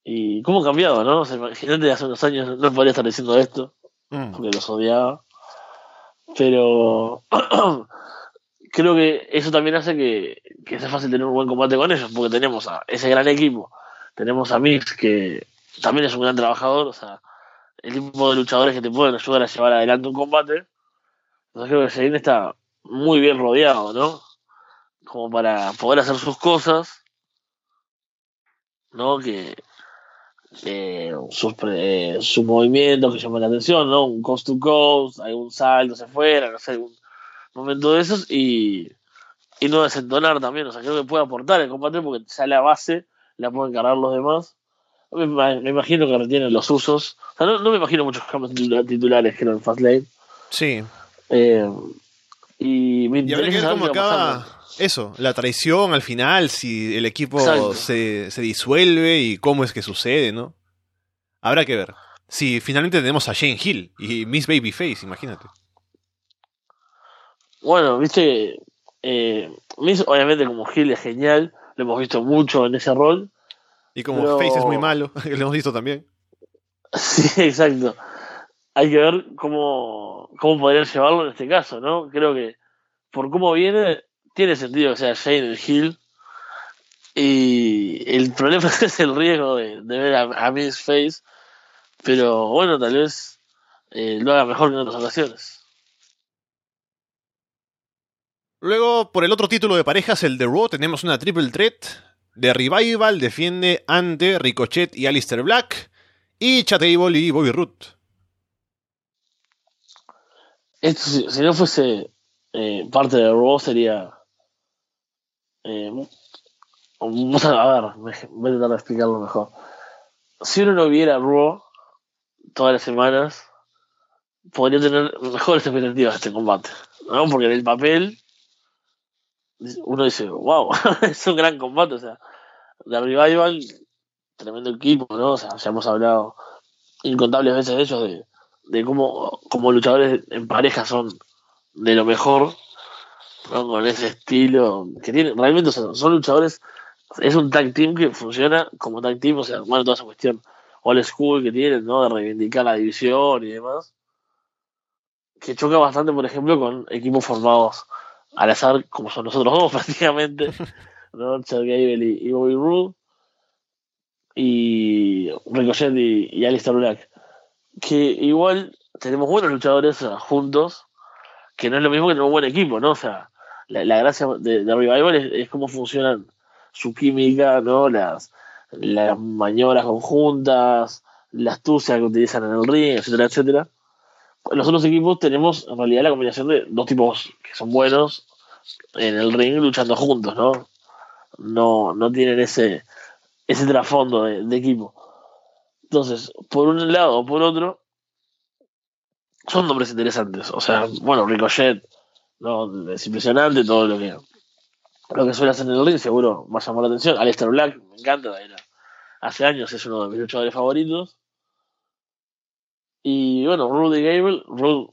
Y cómo ha cambiado, ¿no? O sea, imagínate, hace unos años no podría estar diciendo esto, Mm. porque los odiaba. Pero creo que eso también hace que, que sea fácil tener un buen combate con ellos, porque tenemos a ese gran equipo, tenemos a Mix, que también es un gran trabajador, o sea, el tipo de luchadores que te pueden ayudar a llevar adelante un combate. Entonces creo que Shane está muy bien rodeado, ¿no? Como para poder hacer sus cosas, ¿no? Que eh, sus, eh, sus movimientos que llaman la atención, ¿no? Un coast to coast, algún salto hacia afuera, no sé, algún momento de esos y, y no desentonar también, o sea, creo que puede aportar el combate porque ya la base la pueden cargar los demás. Me, me imagino que retienen los usos. O sea, no, no me imagino muchos cambios titula- titulares que eran en Fastlane. Sí. Eh, y me Y que a acaba eso, la traición al final, si el equipo se, se disuelve y cómo es que sucede, ¿no? Habrá que ver. Si finalmente tenemos a Shane Hill y Miss Babyface, imagínate. Bueno, viste, eh, Miz obviamente como Gil es genial, lo hemos visto mucho en ese rol. Y como Pero- Face es muy malo, lo hemos visto también. Sí, exacto. Hay que ver cómo, cómo podrían llevarlo en este caso, ¿no? Creo que por cómo viene, tiene sentido que sea Shane el Hill. Y el problema es el riesgo de, ver a, a Miss Face. Pero bueno, tal vez eh, lo haga mejor que en otras ocasiones. Luego, por el otro título de parejas, el de Raw, tenemos una triple threat. De Revival defiende ante Ricochet y Alistair Black. Y Chatable y Bobby Root. Esto, si, si no fuese eh, parte de Raw, sería. Eh, a, ver, voy a tratar de explicarlo mejor. Si uno no viera Raw todas las semanas, podría tener mejores expectativas de este combate. ¿no? Porque en el papel, uno dice, wow, es un gran combate. O sea, The Revival tremendo equipo, ¿no? O sea, ya hemos hablado incontables veces de ellos, de, de cómo como luchadores en pareja son de lo mejor, con ese estilo que tienen, realmente son, luchadores, es un tag team que funciona como tag team, o sea, bueno, toda esa cuestión old school que tienen, ¿no? De reivindicar la división y demás, que choca bastante, por ejemplo, con equipos formados al azar, como son nosotros dos prácticamente, ¿no? Chad Gable y, y Bobby Roode, y Ricochet y Alistair Black, que igual tenemos buenos luchadores juntos, que no es lo mismo que tener un buen equipo, ¿no? O sea, la, gracia de, de Revival es, es, cómo funcionan su química, ¿no? Las, las maniobras conjuntas, la astucia que utilizan en el ring, etcétera, etcétera. Los otros equipos tenemos en realidad la combinación de dos tipos que son buenos en el ring luchando juntos, ¿no? No, no tienen ese, ese trasfondo de equipo. Entonces, por un lado o por otro, son nombres interesantes. O sea, bueno, Ricochet, ¿no? Es impresionante todo lo que lo que suele hacer en el ring, seguro va a la atención. Aleister Black, me encanta, era, hace años es uno de mis luchadores favoritos. Y bueno, Rudy Gable, Rudy,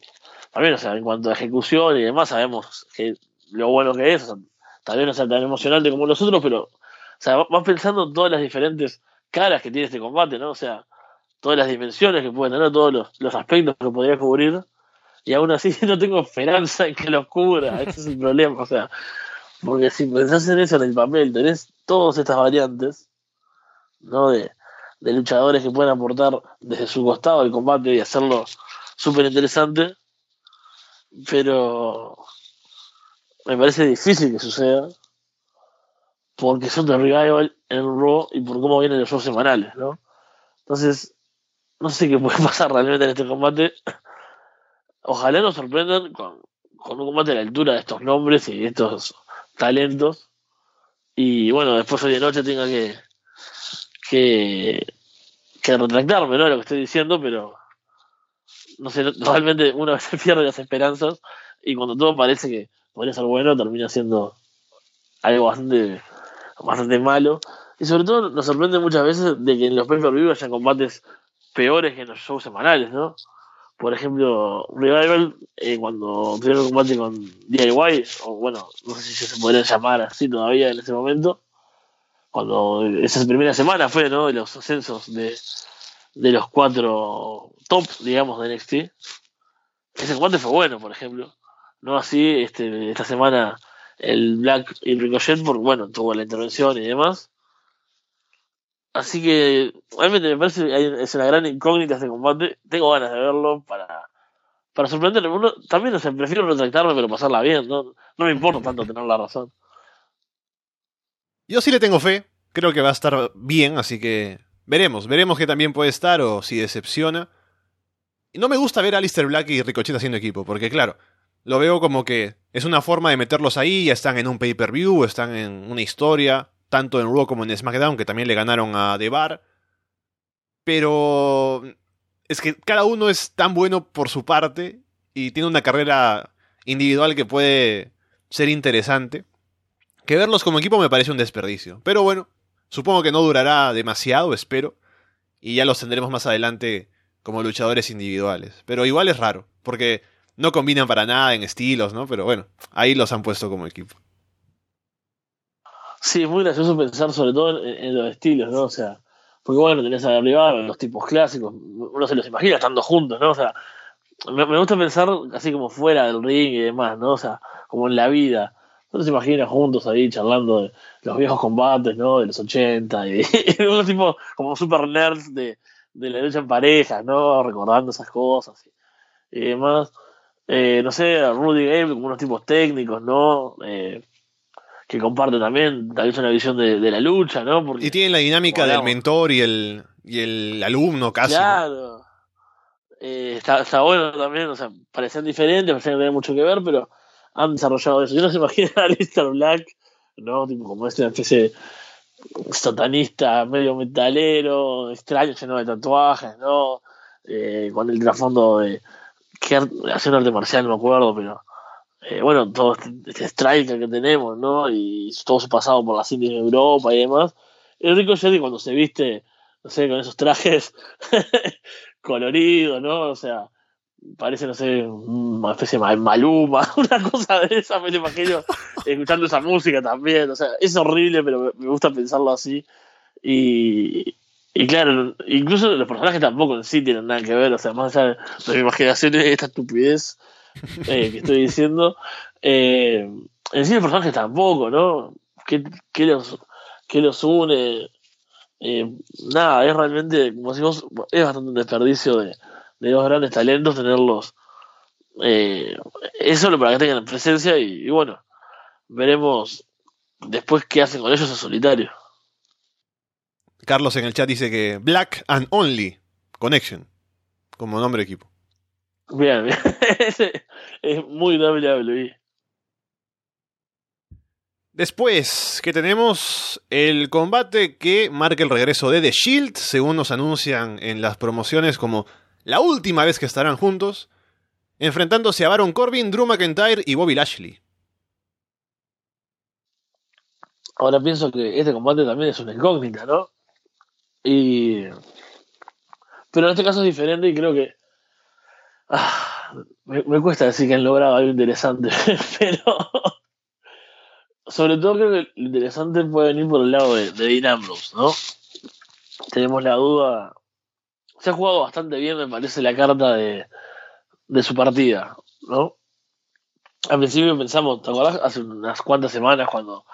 también, o sea, en cuanto a ejecución y demás, sabemos que lo bueno que es, o sea, también no es tan emocionante como los otros, pero, o sea, vas pensando en todas las diferentes caras que tiene este combate, ¿no? O sea, todas las dimensiones que puede tener, todos los, los aspectos que podría cubrir, y aún así no tengo esperanza en que los cubra, ese es el problema, o sea, porque si pensás en eso en el papel, tenés todas estas variantes, ¿no? De, de luchadores que pueden aportar desde su costado el combate y hacerlo súper interesante, pero me parece difícil que suceda porque son de revival en Raw y por cómo vienen los shows semanales, ¿no? Entonces, no sé qué puede pasar realmente en este combate. Ojalá nos sorprendan con, con un combate a la altura de estos nombres y estos talentos. Y bueno, después hoy de noche tenga que, que, que retractarme, ¿no? Lo que estoy diciendo, pero no sé, realmente una vez se pierde las esperanzas y cuando todo parece que podría ser bueno, termina siendo algo bastante, bastante malo. Y sobre todo nos sorprende muchas veces de que en los pay-per-view hayan combates peores que en los shows semanales, ¿no? Por ejemplo, Revival, eh, cuando tuvieron un combate con DIY, o bueno, no sé si se podría llamar así todavía en ese momento, cuando esa primera semana fue, ¿no? De los ascensos de, de los cuatro top, digamos, de NXT. Ese combate fue bueno, por ejemplo. No así, este, esta semana el Black y Ricochet, porque bueno, tuvo la intervención y demás. Así que realmente me parece es una gran incógnita este combate. Tengo ganas de verlo para, para sorprenderme. Uno, también, o sea, prefiero retractarme pero pasarla bien. No, no me importa tanto tener la razón. Yo sí le tengo fe. Creo que va a estar bien, así que veremos. Veremos que también puede estar o si decepciona. No me gusta ver a Alistair Black y Ricochet haciendo equipo, porque claro, lo veo como que es una forma de meterlos ahí, ya están en un pay-per-view, están en una historia, tanto en Raw como en SmackDown, que también le ganaron a The Bar. Pero es que cada uno es tan bueno por su parte y tiene una carrera individual que puede ser interesante, que verlos como equipo me parece un desperdicio. Pero bueno, supongo que no durará demasiado, espero, y ya los tendremos más adelante como luchadores individuales. Pero igual es raro, porque no combinan para nada en estilos, ¿no? Pero bueno, ahí los han puesto como equipo. Sí, es muy gracioso pensar sobre todo en, los estilos, ¿no? O sea, porque bueno, tenés a arriba los tipos clásicos, uno se los imagina estando juntos, ¿no? O sea, me, me, gusta pensar así como fuera del ring y demás, ¿no? O sea, como en la vida. Uno se imagina juntos ahí charlando de los viejos combates, ¿no? De los 80 y, y unos tipos como super nerds de, de la lucha en pareja, ¿no? Recordando esas cosas y, demás. Eh, no sé, Rudy como unos tipos técnicos, ¿no? Eh, que comparte también tal vez una visión de, de la lucha, ¿no? Porque, y tienen la dinámica del mentor y el, y el alumno casi. Claro. ¿no? Eh, está, está, bueno también, o sea, parecían diferentes, parecían que tenían mucho que ver, pero han desarrollado eso. Yo no se imagino a Lister Black, ¿no? Tipo como este especie satanista, medio metalero, extraño, lleno de tatuajes, ¿no? Eh, con el trasfondo de hacer arte marcial, no me acuerdo, pero eh, bueno, todo este, striker que tenemos, ¿no? Y todo su pasado por las indies de Europa y demás. El Rico Jetty cuando se viste no sé, con esos trajes coloridos, ¿no? O sea, parece, no sé, una especie de maluma, una cosa de esa, me imagino escuchando esa música también, o sea, es horrible, pero me gusta pensarlo así. Y, y claro, incluso los personajes tampoco en sí tienen nada que ver, o sea, más allá de mi imaginación de esta estupidez eh, que estoy diciendo, eh, en sí los personajes tampoco, ¿no? ¿Qué, qué los, qué los une? Eh, nada, es realmente, como decimos, es bastante un desperdicio de, de dos grandes talentos tenerlos. Eh, es solo para que tengan presencia y, y, bueno, veremos después qué hacen con ellos en solitario. Carlos en el chat dice que Black and Only Connection, como nombre de equipo. Bien, bien. es muy WWE. Después que tenemos el combate que marca el regreso de The Shield, según nos anuncian en las promociones como la última vez que estarán juntos, enfrentándose a Baron Corbin, Drew McIntyre y Bobby Lashley. Ahora pienso que este combate también es una incógnita, ¿no? Y. Pero en este caso es diferente y creo que. Ah, me, cuesta decir que han logrado algo interesante, pero. Sobre todo creo que lo interesante puede venir por el lado de, de ¿no? Tenemos la duda. Se ha jugado bastante bien, me parece, la carta de, de su partida, ¿no? Al principio pensamos, ¿te acordás? Hace unas cuantas semanas cuando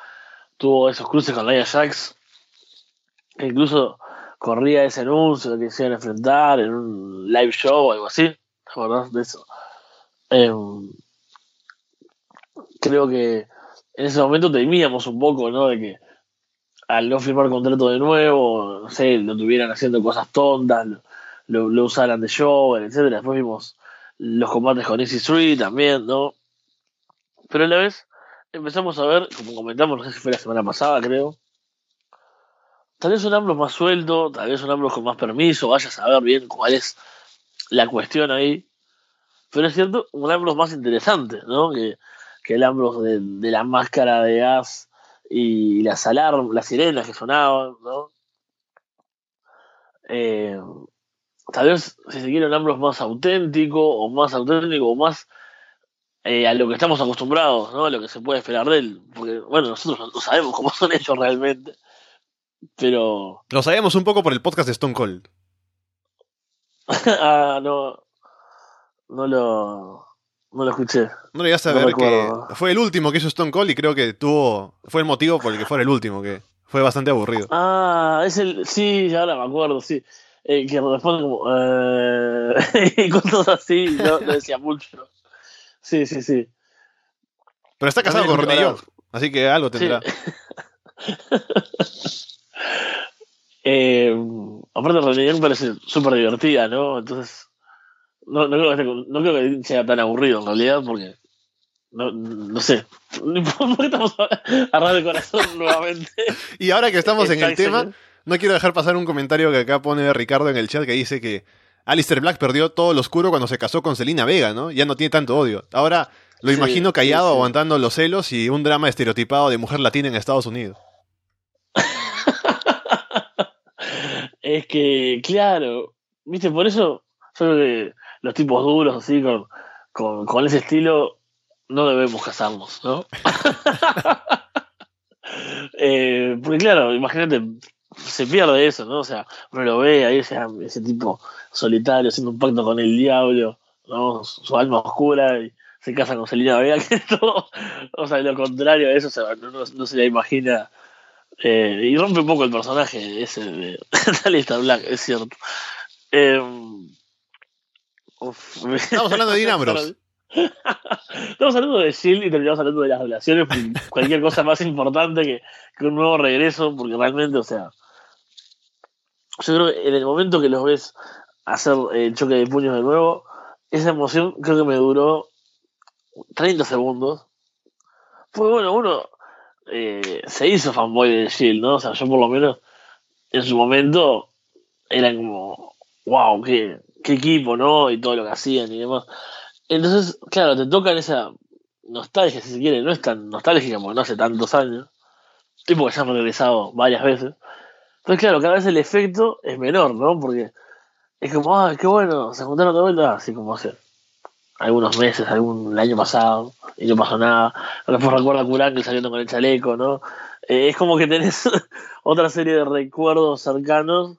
tuvo esos cruces con Nia Jax, que incluso corría ese anuncio de que se iban a enfrentar en un live show o algo así. ¿Te acordás de eso? Eh, creo que en ese momento temíamos un poco, ¿no? De que al no firmar contrato de nuevo, no sé, lo tuvieran haciendo cosas tontas, lo, usaran de show, etcétera. Después vimos los combates con Easy Street también, ¿no? Pero a la vez empezamos a ver, como comentamos, no sé si fue la semana pasada, creo, tal vez un Ambros más suelto, tal vez un Ambros con más permiso, vaya a saber bien cuál es la cuestión ahí. Pero es cierto, un Ambros más interesante, ¿no? Que, que el Ambros de, la máscara de gas y las alarmas, las sirenas que sonaban, ¿no? Eh, tal vez, si se quiere, un Ambros más auténtico, o más auténtico, o más eh, a lo que estamos acostumbrados, ¿no? A lo que se puede esperar de él. Porque, bueno, nosotros no sabemos cómo son ellos realmente. Pero. Lo sabemos un poco por el podcast de Stone Cold. ah, no. No lo. No lo escuché. No llegaste a No ver que fue el último que hizo Stone Cold y creo que tuvo. Fue el motivo por el que fuera el último, que fue bastante aburrido. Ah, es el. Sí, ahora me acuerdo, sí. Eh, que responde como. Eh, cosas así, no, no decía mucho. Sí, sí, sí. Pero está casado con René Young, así que algo Sí. Eh, aparte, René Young parece súper divertida, ¿no? Entonces, no, no, creo que, esté- no creo que sea tan aburrido en realidad, porque. No, no sé. ¿Por qué estamos de corazón nuevamente? Y ahora que estamos en el tema, no quiero dejar pasar un comentario que acá pone Ricardo en el chat que dice que Alistair Black perdió todo lo oscuro cuando se casó con Selina Vega, ¿no? Ya no tiene tanto odio. Ahora lo Sí, imagino sí, callado, sí. aguantando los celos y un drama estereotipado de mujer latina en Estados Unidos. Es que, claro, viste, por eso yo creo que los tipos duros, así, con, con, ese estilo, no debemos casarnos, ¿no? Eh, porque, claro, imagínate, se pierde eso, ¿no? O sea, uno lo ve ahí, ese, tipo solitario, haciendo un pacto con el diablo, ¿no? Su, su alma oscura y se casa con Selena Vega, que todo, o sea, lo contrario a eso, o sea, no, no- no se la imagina. Eh, y rompe un poco el personaje ese de Alistair Black, es cierto. Eh, uf, me- Estamos hablando de Dean Ambrose. Estamos hablando de Shield y terminamos hablando de las relaciones, cualquier cosa más importante que, que un nuevo regreso, porque realmente, o sea, yo creo que en el momento que los ves hacer el choque de puños de nuevo, esa emoción creo que me duró 30 segundos. Porque bueno, uno eh, se hizo fanboy de Shield, ¿no? O sea, yo por lo menos en su momento era como, wow, qué, qué equipo, ¿no? Y todo lo que hacían y demás. Entonces, claro, te tocan esa nostalgia, si se quiere, no es tan nostálgica porque no hace tantos años, tipo que ya han regresado varias veces, Entonces, claro, cada vez el efecto es menor, ¿no? Porque es como, ah, qué bueno, se juntaron de vuelta, así como hace algunos meses, algún el año pasado, y no pasó nada. Después recuerda a Kurangle saliendo con el chaleco, ¿no? Eh, es como que tenés otra serie de recuerdos cercanos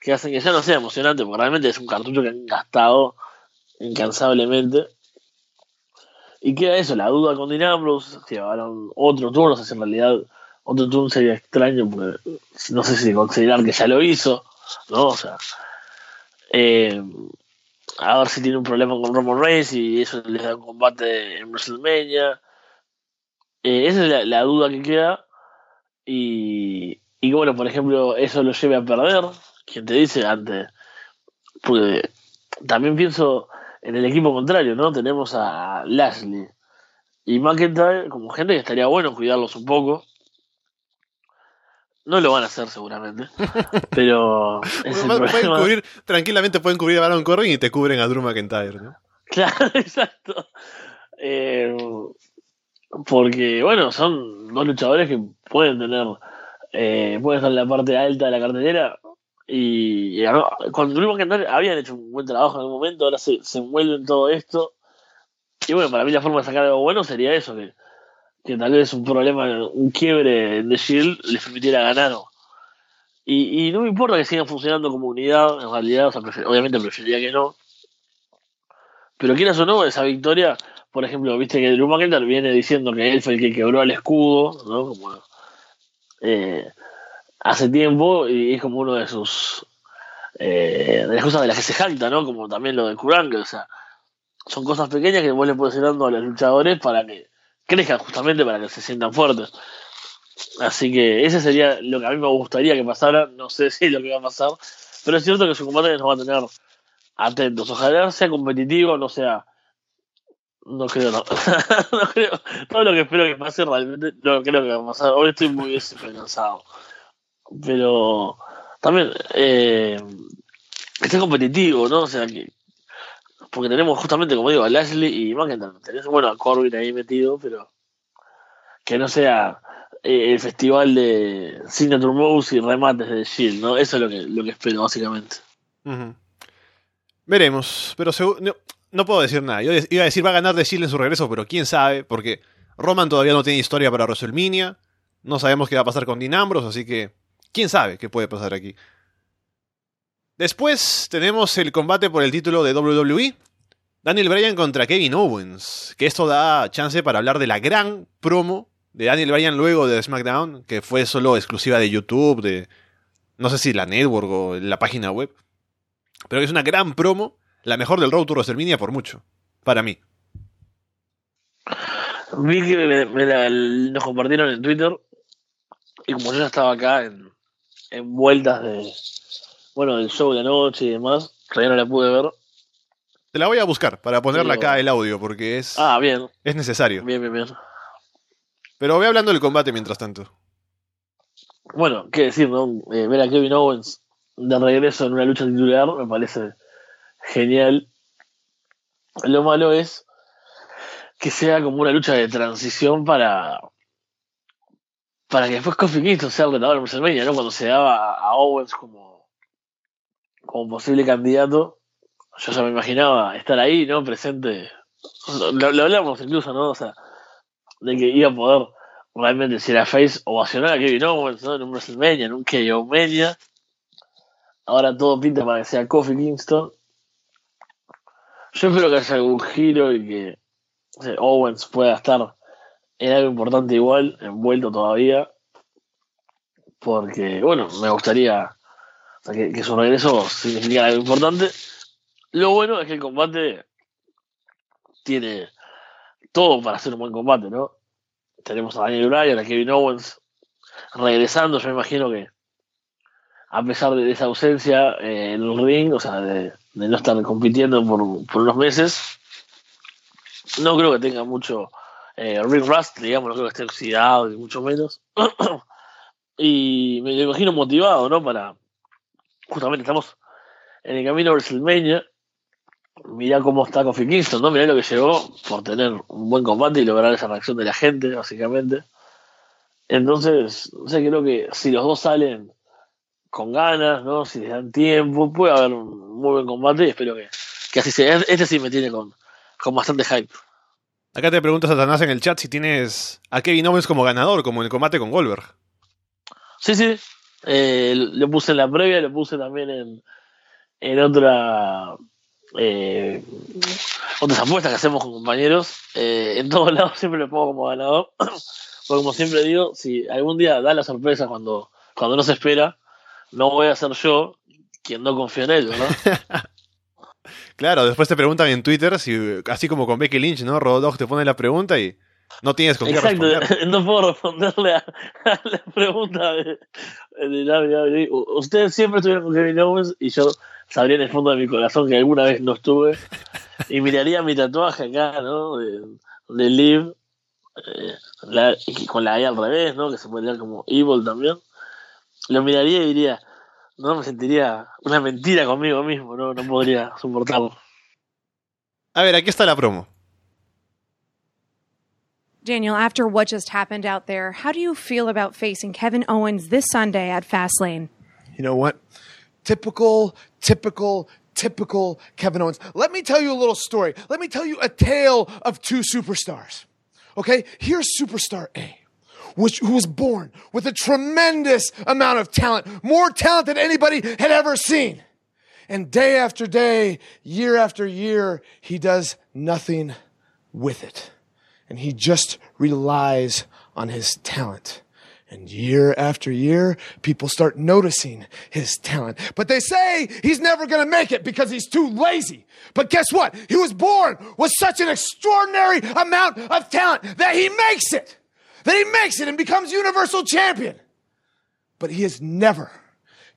que hacen que ya no sea emocionante, porque realmente es un cartucho que han gastado incansablemente. Y queda eso, la duda con Dinambros, llevaron otro turno, no sé si en realidad otro turno sería extraño, porque no sé si considerar que ya lo hizo, ¿no? O sea, eh, a ver si tiene un problema con Roman Reigns y eso le da un combate en WrestleMania. Eh, esa es la, duda que queda. Y, y bueno, por ejemplo, eso lo lleve a perder. quien te dice antes? Porque también pienso en el equipo contrario, ¿no? Tenemos a Lashley y McIntyre como gente que estaría bueno cuidarlos un poco. No lo van a hacer seguramente. Pero. pueden cubrir, tranquilamente pueden cubrir a Baron Corbin y te cubren a Drew McIntyre, ¿no? Claro, exacto. Eh, porque, bueno, son dos luchadores que pueden tener. Eh, pueden estar en la parte alta de la cartelera. Y, con Drew McIntyre habían hecho un buen trabajo en algún momento, ahora se, se envuelve todo esto. Y bueno, para mí la forma de sacar algo bueno sería eso, que que tal vez un problema, un quiebre de Shield les permitiera ganar. Y, no me importa que sigan funcionando como unidad, en realidad, obviamente preferiría que no. Pero quieras o no, esa victoria, por ejemplo, viste que Drew McIntyre viene diciendo que él fue el que quebró el escudo, ¿no? Como, eh, hace tiempo y es como uno de sus eh, de las cosas de las que se jacta, ¿no? Como también lo de Kurang, o sea, son cosas pequeñas que vos le puedes ir dando a los luchadores para que crezcan justamente para que se sientan fuertes. Así que ese sería lo que a mí me gustaría que pasara. No sé si es lo que va a pasar, pero es cierto que su combate nos va a tener atentos. Ojalá sea competitivo, no sea. No creo, no. no creo. Todo lo que espero que pase realmente no creo que va a pasar. Hoy estoy muy desesperanzado. Pero también eh, que sea competitivo, ¿no? O sea, que, porque tenemos justamente, como digo, a Lashley y McIntyre. Tenés, bueno, a Corbin ahí metido, pero que no sea eh, el festival de Signature Moves y remates de Shield, ¿no? Eso es lo que, lo que espero, básicamente. Veremos, pero no, puedo decir nada. Yo iba a decir va a ganar de Shield en su regreso, pero quién sabe, porque Roman todavía no tiene historia para WrestleMania. No sabemos qué va a pasar con Dean así que quién sabe qué puede pasar aquí. Después tenemos el combate por el título de WWE. Daniel Bryan contra Kevin Owens. Que esto da chance para hablar de la gran promo de Daniel Bryan luego de SmackDown, que fue solo exclusiva de YouTube, de no sé si la network o la página web. Pero que es una gran promo, la mejor del Road to WrestleMania por mucho, para mí. Vi que me, nos compartieron en Twitter y como yo ya estaba acá en, vueltas de, bueno, del show de noche y demás, todavía no la pude ver. Te la voy a buscar para ponerla acá el audio, porque es, ah, bien. es necesario. Bien, bien, bien. Pero voy hablando del combate mientras tanto. Bueno, qué decir, ¿no? Eh, ver a Kevin Owens de regreso en una lucha titular me parece genial. Lo malo es que sea como una lucha de transición para para que después Kofi Kingston sea el retador en WrestleMania, ¿no? Cuando se daba a Owens como como posible candidato, yo ya me imaginaba estar ahí, ¿no? Presente. Lo, hablamos incluso, ¿no? O sea, de que iba a poder realmente, si era Face, ovacionar a Kevin Owens, ¿no? En un WrestleMania, en un KO Media. Ahora todo pinta para que sea Kofi Kingston. Yo espero que haya algún giro y que Owens pueda estar en algo importante igual, envuelto todavía. Porque, bueno, me gustaría que, su regreso significa algo importante. Lo bueno es que el combate tiene todo para hacer un buen combate, ¿no? Tenemos a Daniel Bryan, a Kevin Owens regresando, yo me imagino que a pesar de esa ausencia en el ring, o sea, de, no estar compitiendo por, unos meses, no creo que tenga mucho eh, ring rust, digamos, no creo que esté oxidado, ni mucho menos. y me imagino motivado, ¿no? Para, justamente estamos en el camino a WrestleMania. Mirá cómo está Kofi Kingston, ¿no? Mirá lo que llegó por tener un buen combate y lograr esa reacción de la gente, básicamente. Entonces, o sea, creo que si los dos salen con ganas, ¿no? Si les dan tiempo, puede haber un muy buen combate y espero que, que así sea. Este sí me tiene con, con bastante hype. Acá te pregunta Satanás en el chat si tienes a Kevin Owens como ganador, como en el combate con Goldberg. Sí, sí. Eh, lo puse en la previa, lo puse también en, en otra eh, otras apuestas que hacemos con compañeros. Eh, en todos lados siempre lo pongo como ganador. Porque como siempre digo, si algún día da la sorpresa cuando, cuando no se espera, no voy a ser yo quien no confía en él, ¿verdad? claro, después te preguntan en Twitter, si así como con Becky Lynch, ¿no? Rodog te pone la pregunta y no tienes con Exacto, no puedo responderle a, la pregunta de, de Ustedes siempre estuvieron con Kevin Owens y yo sabría en el fondo de mi corazón que alguna vez no estuve y miraría mi tatuaje acá, ¿no? De, de Liv, eh, con la E al revés, ¿no? Que se podría como Evil también. Lo miraría y diría, no, me sentiría una mentira conmigo mismo, ¿no? No podría soportarlo. A ver, aquí está la promo. Daniel, after what just happened out there, how do you feel about facing Kevin Owens this Sunday at Fastlane? You know what? Typical, typical, typical Kevin Owens. Let me tell you a little story. Let me tell you a tale of two superstars. Okay? Here's superstar A, which, who was born with a tremendous amount of talent, more talent than anybody had ever seen. And day after day, year after year, he does nothing with it. And he just relies on his talent. And year after year, people start noticing his talent. But they say he's never going to make it because he's too lazy. But guess what? He was born with such an extraordinary amount of talent that he makes it. That he makes it and becomes universal champion. But he has never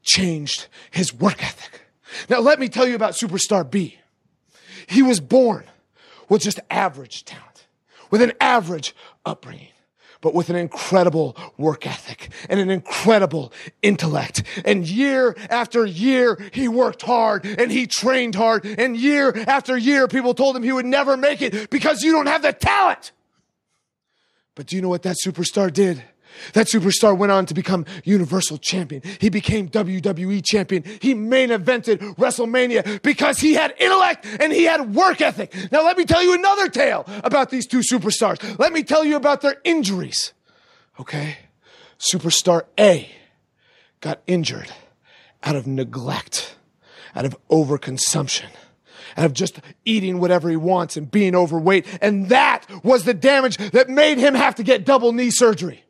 changed his work ethic. Now, let me tell you about Superstar B. He was born with just average talent, with an average upbringing but with an incredible work ethic and an incredible intellect. And year after year, he worked hard and he trained hard. And year after year, people told him he would never make it because you don't have the talent. But do you know what that superstar did? That superstar went on to become Universal Champion. He became WWE Champion. He main evented WrestleMania because he had intellect and he had work ethic. Now, let me tell you another tale about these two superstars. Let me tell you about their injuries. Okay? Superstar A got injured out of neglect, out of overconsumption out of just eating whatever he wants and being overweight. And that was the damage that made him have to get double knee surgery.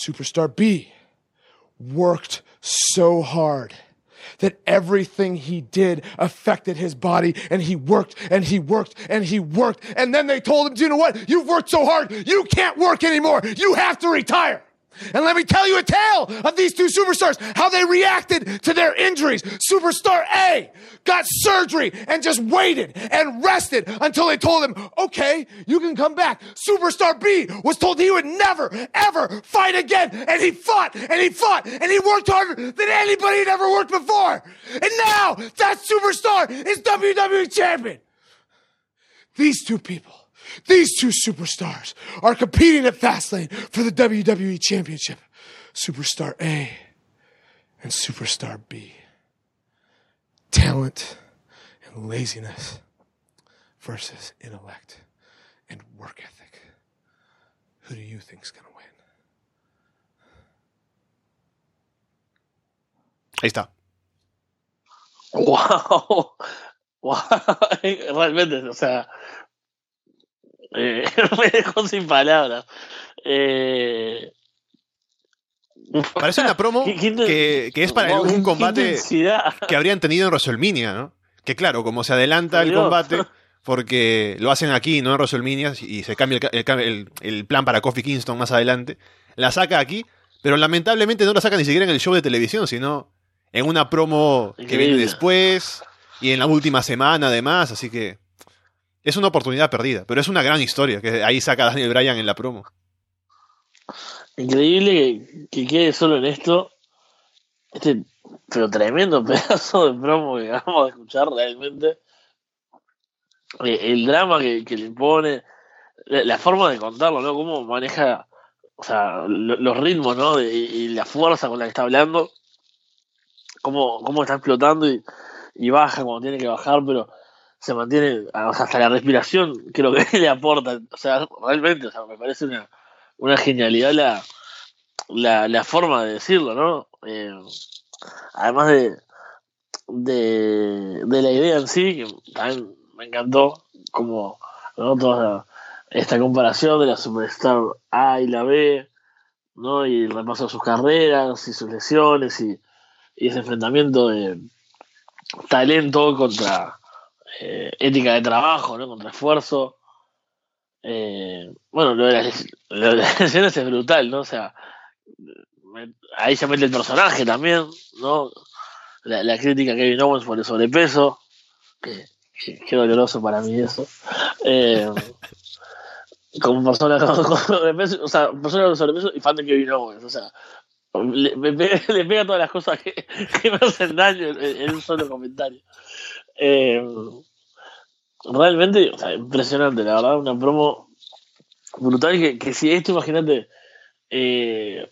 Superstar B worked so hard that everything he did affected his body and he worked and he worked and he worked. And then they told him, do you know what? You've worked so hard. You can't work anymore. You have to retire. And let me tell you a tale of these two superstars, how they reacted to their injuries. Superstar A got surgery and just waited and rested until they told him, okay, you can come back. Superstar B was told he would never, ever fight again. And he fought and he fought and he worked harder than anybody had ever worked before. And now that superstar is WWE champion. These two people these two superstars are competing at Fastlane for the WWE Championship. Superstar A and Superstar B. Talent and laziness versus intellect and work ethic. Who do you think's going to win? Ahí está. Wow. Wow. Realmente, o sea, Eh, me dejó sin palabras. Eh, Parece una promo que, que, es para un combate que habrían tenido en WrestleMania, ¿no? Que claro, como se adelanta el combate, porque lo hacen aquí, no en WrestleMania, y se cambia el, el, plan para Kofi Kingston más adelante, la saca aquí, pero lamentablemente no la saca ni siquiera en el show de televisión, sino en una promo que viene después y en la última semana además, así que es una oportunidad perdida, pero es una gran historia que ahí saca Daniel Bryan en la promo. Increíble que, quede solo en esto. Este, pero tremendo pedazo de promo que acabamos de escuchar realmente. Eh, el drama que, le pone, la, forma de contarlo, ¿no? Cómo maneja, o sea, los ritmos, ¿no? y la fuerza con la que está hablando. cómo, cómo está explotando y, y baja cuando tiene que bajar, pero se mantiene, sea, hasta la respiración creo que le aporta, o sea, realmente, o sea, me parece una, una genialidad la, la, la forma de decirlo, ¿no? Eh, además de, de, de la idea en sí, que también me encantó, como ¿no? toda esta comparación de la Superstar A y la B, ¿no? Y el repaso de sus carreras y sus lesiones y, y ese enfrentamiento de talento contra eh, ética de trabajo, ¿no? Contra esfuerzo. Eh, bueno, lo de, las, lo es brutal, ¿no? O sea, me- ahí se mete el personaje también, ¿no? La, crítica a Kevin Owens por el sobrepeso, que, que, doloroso para mí eso. Eh, como persona con, sobrepeso, o sea, persona con sobrepeso y fan de Kevin Owens, o sea, le, me pega, le pega todas las cosas que, que me hacen daño en un solo comentario. Eh, realmente, impresionante, la verdad, una promo brutal que, que si esto, imagínate, eh,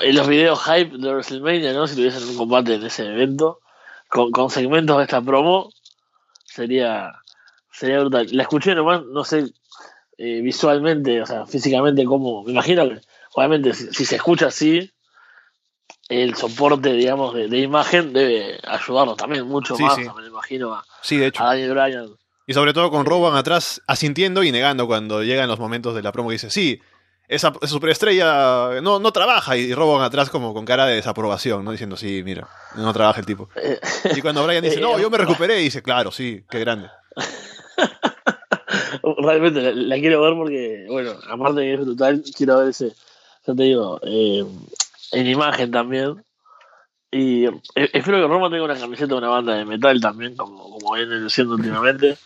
en los videos hype de WrestleMania, ¿no? Si tuviesen un combate en ese evento, con, con segmentos de esta promo, sería, sería brutal. La escuché nomás, no sé eh, visualmente, o sea, físicamente cómo, me imagino obviamente, si, si se escucha así, el soporte, digamos, de, de imagen debe ayudarnos también mucho Sí, más, sí. me imagino, a, Sí, de hecho. a Daniel Bryan. Y sobre todo con Rowan atrás asintiendo y negando cuando llegan los momentos de la promo que dice, sí, esa, esa superestrella no, no trabaja y Rowan atrás como con cara de desaprobación, ¿no? Diciendo, sí, mira, no trabaja el tipo. Eh, Y cuando Brian dice, no, yo me recuperé, y dice, claro, sí, qué grande. Realmente la, la quiero ver porque, bueno, aparte de que es brutal, quiero ver ese, ya te digo, eh, en imagen también. Y espero que Roma tenga una camiseta de una banda de metal también, como, como viene siendo últimamente.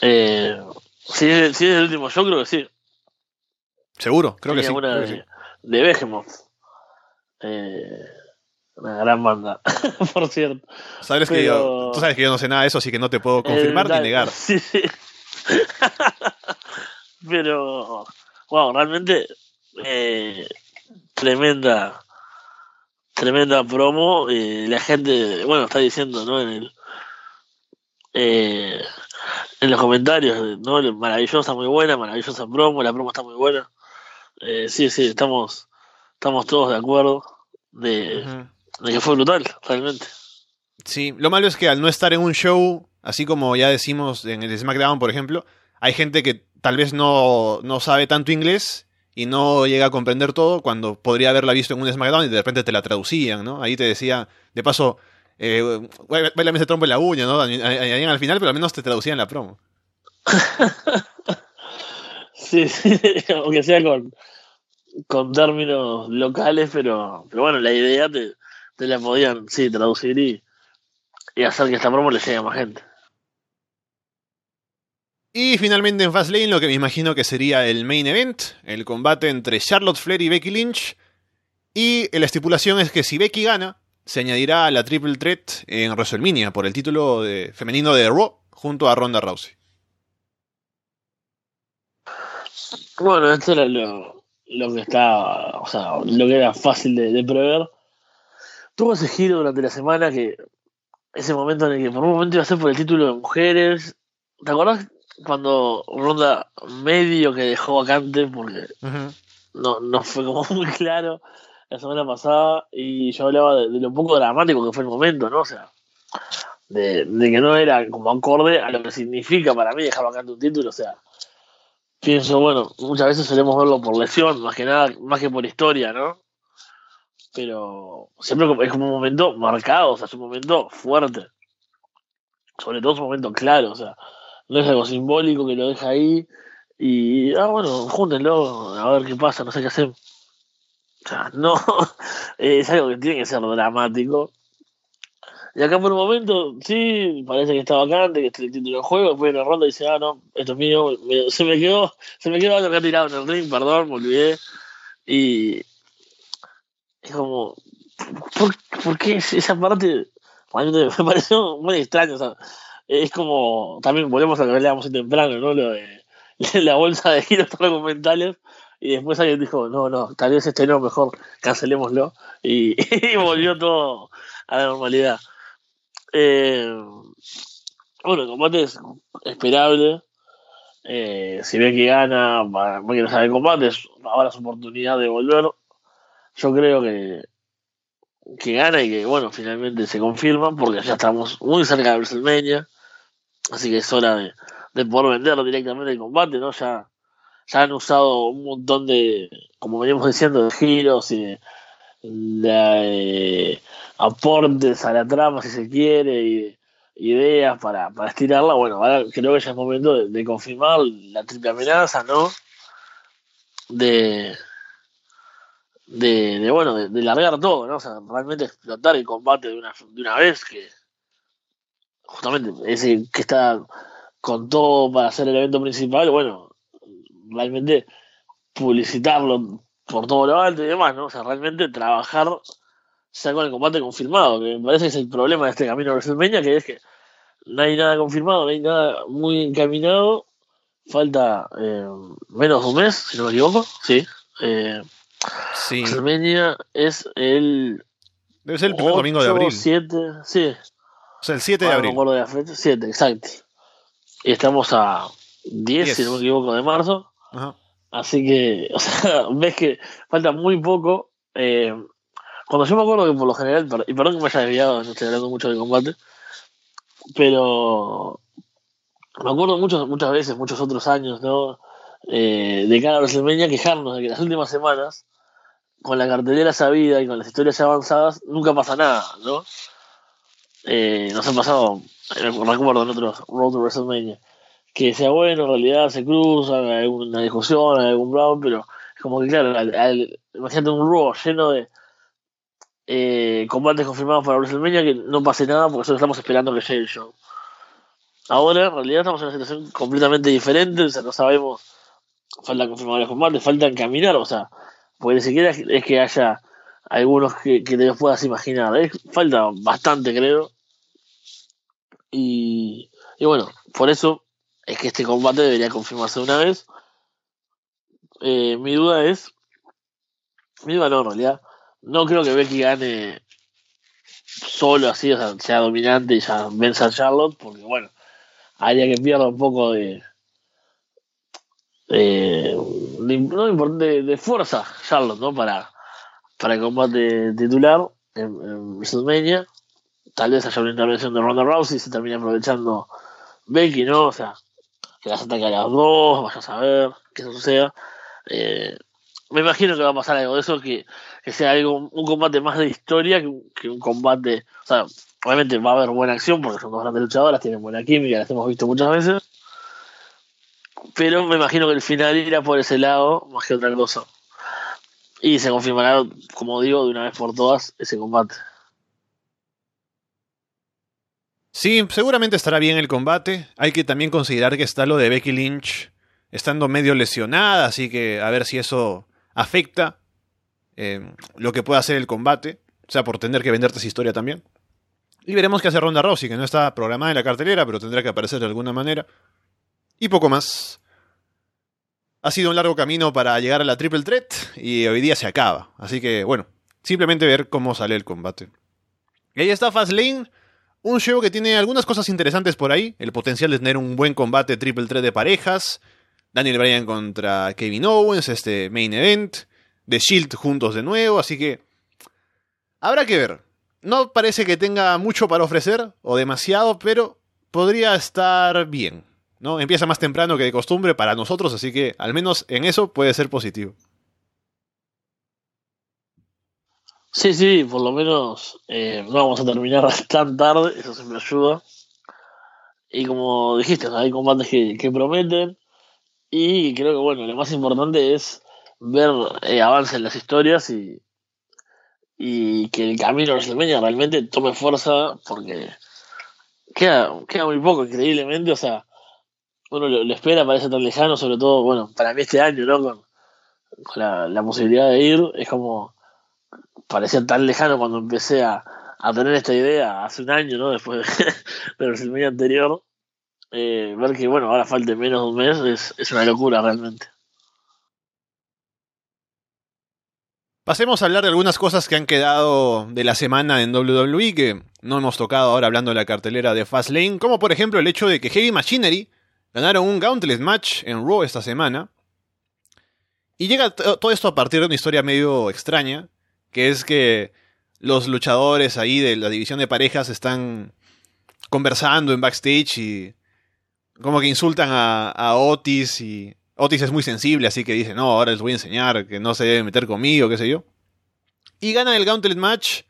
Eh, si, es, si es el último, yo creo que sí. Seguro, creo que sí. Una creo de, sí. de Behemoth. Eh, una gran banda, por cierto. Sabes que yo, tú sabes que yo no sé nada de eso, así que no te puedo confirmar Eh, ni dale. negar. Sí, sí. Pero, wow, realmente eh, tremenda, tremenda promo. eh, la gente, bueno, está diciendo, ¿no? En el, eh, en los comentarios, ¿no? Maravillosa, muy buena, maravillosa promo, la promo está muy buena. Eh, sí, sí, estamos, estamos todos de acuerdo de, de que fue brutal, realmente. Sí, lo malo es que al no estar en un show, así como ya decimos en el SmackDown, por ejemplo, hay gente que tal vez no, no sabe tanto inglés y no llega a comprender todo cuando podría haberla visto en un SmackDown y de repente te la traducían, ¿no? Ahí te decía, de paso, eh, bailame ese trompo en la uña, ¿no? Ahí al final, pero al menos te traducían la promo. Sí, sí, aunque sea con, con términos locales, pero, pero bueno, la idea te, te la podían, sí, traducir y, y hacer que esta promo le llegue a más gente. Y finalmente en Fastlane lo que me imagino que sería el main event, el combate entre Charlotte Flair y Becky Lynch. Y la estipulación es que si Becky gana, se añadirá a la Triple Threat en WrestleMania por el título de, femenino de Raw junto a Ronda Rousey. Bueno, esto era lo, lo que estaba, o sea, lo que era fácil de, prever. Tuvo ese giro durante la semana que, ese momento en el que por un momento iba a ser por el título de mujeres. ¿Te acordás cuando Ronda medio que dejó vacante porque no, no fue como muy claro la semana pasada y yo hablaba de, de lo poco dramático que fue el momento, ¿no? O sea, de, de que no era como acorde a lo que significa para mí dejar vacante un título, o sea, pienso, bueno, muchas veces solemos verlo por lesión, más que nada, más que por historia, ¿no? Pero siempre es como un momento marcado, o sea, es un momento fuerte. Sobre todo es un momento claro, o sea, no es algo simbólico que lo deja ahí y, ah, bueno, júntenlo, a ver qué pasa, no sé qué hacer. O sea, no, es algo que tiene que ser dramático. Y acá por un momento, sí, parece que está vacante, que está el título del juego, después en la ronda dice, ah, no, esto es mío, me- se me quedó, se me quedó algo que ha tirado en el ring, perdón, me olvidé. Y es como, ¿por, por qué esa parte? realmente me pareció muy extraño, o sea, es como, también volvemos a lo que temprano, ¿no? Lo de la bolsa de giros documentales y después alguien dijo, no, no, tal vez este no, mejor cancelémoslo y, volvió todo a la normalidad. Eh, bueno, el combate es esperable. Eh, si ve que gana, va a querer saber combate, es ahora su oportunidad de volver. Yo creo que, que gana y que, bueno, finalmente se confirma porque ya estamos muy cerca de WrestleMania. Así que es hora de, de poder venderlo directamente el combate, ¿no? Ya, ya han usado un montón de, como veníamos diciendo, de giros y de, eh, aportes a la trama, si se quiere, y de ideas para, para estirarla. Bueno, ahora creo que ya es momento de, confirmar la triple amenaza, ¿no? De, de, de, bueno, de, de largar todo, ¿no? O sea, realmente explotar el combate de una, de una vez, que justamente ese que está con todo para hacer el evento principal, bueno, realmente publicitarlo por todo lo alto y demás, ¿no? O sea, realmente trabajar ya con el combate confirmado, que me parece que es el problema de este camino a WrestleMania, que es que no hay nada confirmado, no hay nada muy encaminado, falta eh, menos de un mes, si no me equivoco, sí. Eh, Sí. WrestleMania es el Debe ser el primer domingo de 8, abril. 7, sí, O sea, el 7 de no abril. acuerdo de la fecha, 7, exacto. Y estamos a 10, 10. si no me equivoco, de marzo. Ajá. Así que, o sea, ves que falta muy poco. Eh, cuando yo me acuerdo que por lo general, y perdón que me haya desviado, no estoy hablando mucho de combate, pero me acuerdo muchos, muchas veces, muchos otros años, ¿no? Eh, de cada WrestleMania quejarnos de que las últimas semanas, con la cartelera sabida y con las historias ya avanzadas, nunca pasa nada, ¿no? Eh, nos ha pasado, recuerdo en otros Road to WrestleMania, que sea bueno, en realidad se cruzan, hay alguna discusión, hay algún brawl, pero es como que, claro, al- al- imagínate un Raw lleno de eh, combates confirmados para WrestleMania que no pase nada porque solo estamos esperando que llegue el show. Ahora, en realidad, estamos en una situación completamente diferente, o sea, no sabemos, falta confirmar los combates, falta encaminar, o sea, porque ni siquiera es que haya algunos que, que te puedas imaginar, es- falta bastante, creo. Y, y bueno, por eso es que este combate debería confirmarse una vez. Eh, mi duda es, mi duda no, en realidad, no creo que Becky gane solo así, o sea, sea dominante y ya venza a Charlotte, porque bueno, haría que pierda un poco de, de, no de- de fuerza Charlotte, ¿no? Para, para el combate titular en, WrestleMania. Tal vez haya una intervención de Ronda Rousey y se termine aprovechando Becky, ¿no? O sea, que las ataque a las dos, vaya a saber eso suceda. Eh, me imagino que va a pasar algo de eso, que, que sea algo, un combate más de historia que que un combate. O sea, obviamente va a haber buena acción porque son dos grandes luchadoras, tienen buena química, las hemos visto muchas veces. Pero me imagino que el final irá por ese lado más que otra cosa. Y se confirmará, como digo, de una vez por todas ese combate. Sí, seguramente estará bien el combate. Hay que también considerar que está lo de Becky Lynch estando medio lesionada, así que a ver si eso afecta eh, lo que pueda hacer el combate. O sea, por tener que venderte esa historia también. Y veremos qué hace Ronda Rousey, que no está programada en la cartelera, pero tendrá que aparecer de alguna manera. Y poco más. Ha sido un largo camino para llegar a la Triple Threat y hoy día se acaba. Así que, bueno, simplemente ver cómo sale el combate. Y ahí está Fastlane. Un show que tiene algunas cosas interesantes por ahí. El potencial de tener un buen combate triple threat de parejas. Daniel Bryan contra Kevin Owens, este main event. The Shield juntos de nuevo, así que... Habrá que ver. No parece que tenga mucho para ofrecer, o demasiado, pero podría estar bien. ¿No? Empieza más temprano que de costumbre para nosotros, así que al menos en eso puede ser positivo. Sí, sí, por lo menos eh, no vamos a terminar tan tarde, eso siempre ayuda. Y como dijiste, hay combates que, que prometen. Y creo que, bueno, lo más importante es ver eh, avance en las historias y, y que el camino a WrestleMania realmente tome fuerza, porque queda, queda muy poco, increíblemente. O sea, uno lo, espera, parece tan lejano, sobre todo, bueno, para mí este año, ¿no? Con, la, posibilidad de ir, es como parecía tan lejano cuando empecé a, tener esta idea hace un año, ¿no? Después de, de WrestleMania anterior. Eh, ver que, bueno, ahora falte menos de un mes es, es una locura realmente. Pasemos a hablar de algunas cosas que han quedado de la semana en WWE que no hemos tocado ahora hablando de la cartelera de Fastlane, como por ejemplo el hecho de que Heavy Machinery ganaron un Gauntlet match en Raw esta semana. Y llega todo esto a partir de una historia medio extraña, que es que los luchadores ahí de la división de parejas están conversando en backstage y como que insultan a, Otis y Otis es muy sensible, así que dice, no, ahora les voy a enseñar que no se debe meter conmigo, qué sé yo. Y ganan el Gauntlet Match,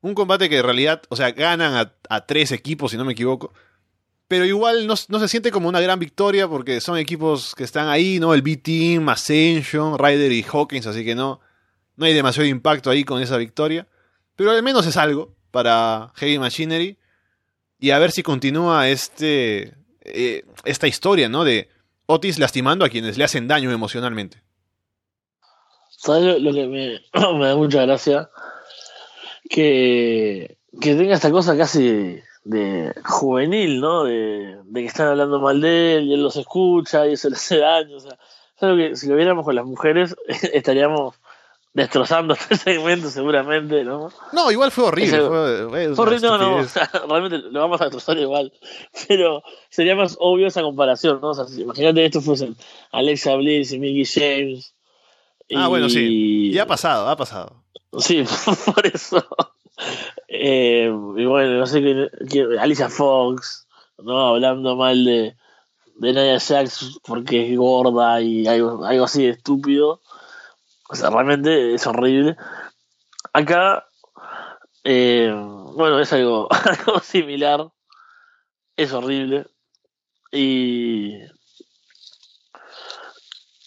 un combate que en realidad, o sea, ganan a, tres equipos, si no me equivoco. Pero igual no, se siente como una gran victoria porque son equipos que están ahí, ¿no? El B-Team, Ascension, Ryder y Hawkins, así que no, no hay demasiado impacto ahí con esa victoria. Pero al menos es algo para Heavy Machinery. Y a ver si continúa este, eh, esta historia, ¿no? De Otis lastimando a quienes le hacen daño emocionalmente. ¿Sabes lo, que me, da mucha gracia? Que, que tenga esta cosa casi de, juvenil, ¿no? De, que están hablando mal de él y él los escucha y eso le hace daño. O sea, que si lo viéramos con las mujeres estaríamos destrozando este segmento seguramente, ¿no? No, igual fue horrible. fue, horrible, no, no, realmente lo vamos a destrozar igual. Pero sería más obvio esa comparación, ¿no? O sea, imagínate que esto fuesen Alexa Bliss y Mickey James. Ah, bueno, sí. Y ha pasado, ha pasado. Sí, por eso. Eh, y bueno, no sé qué, Alicia Fox, ¿no? Hablando mal de, de Nadia Jax porque es gorda y algo, algo así de estúpido o sea, realmente es horrible. Acá, eh, bueno, es algo, similar. Es horrible. Y.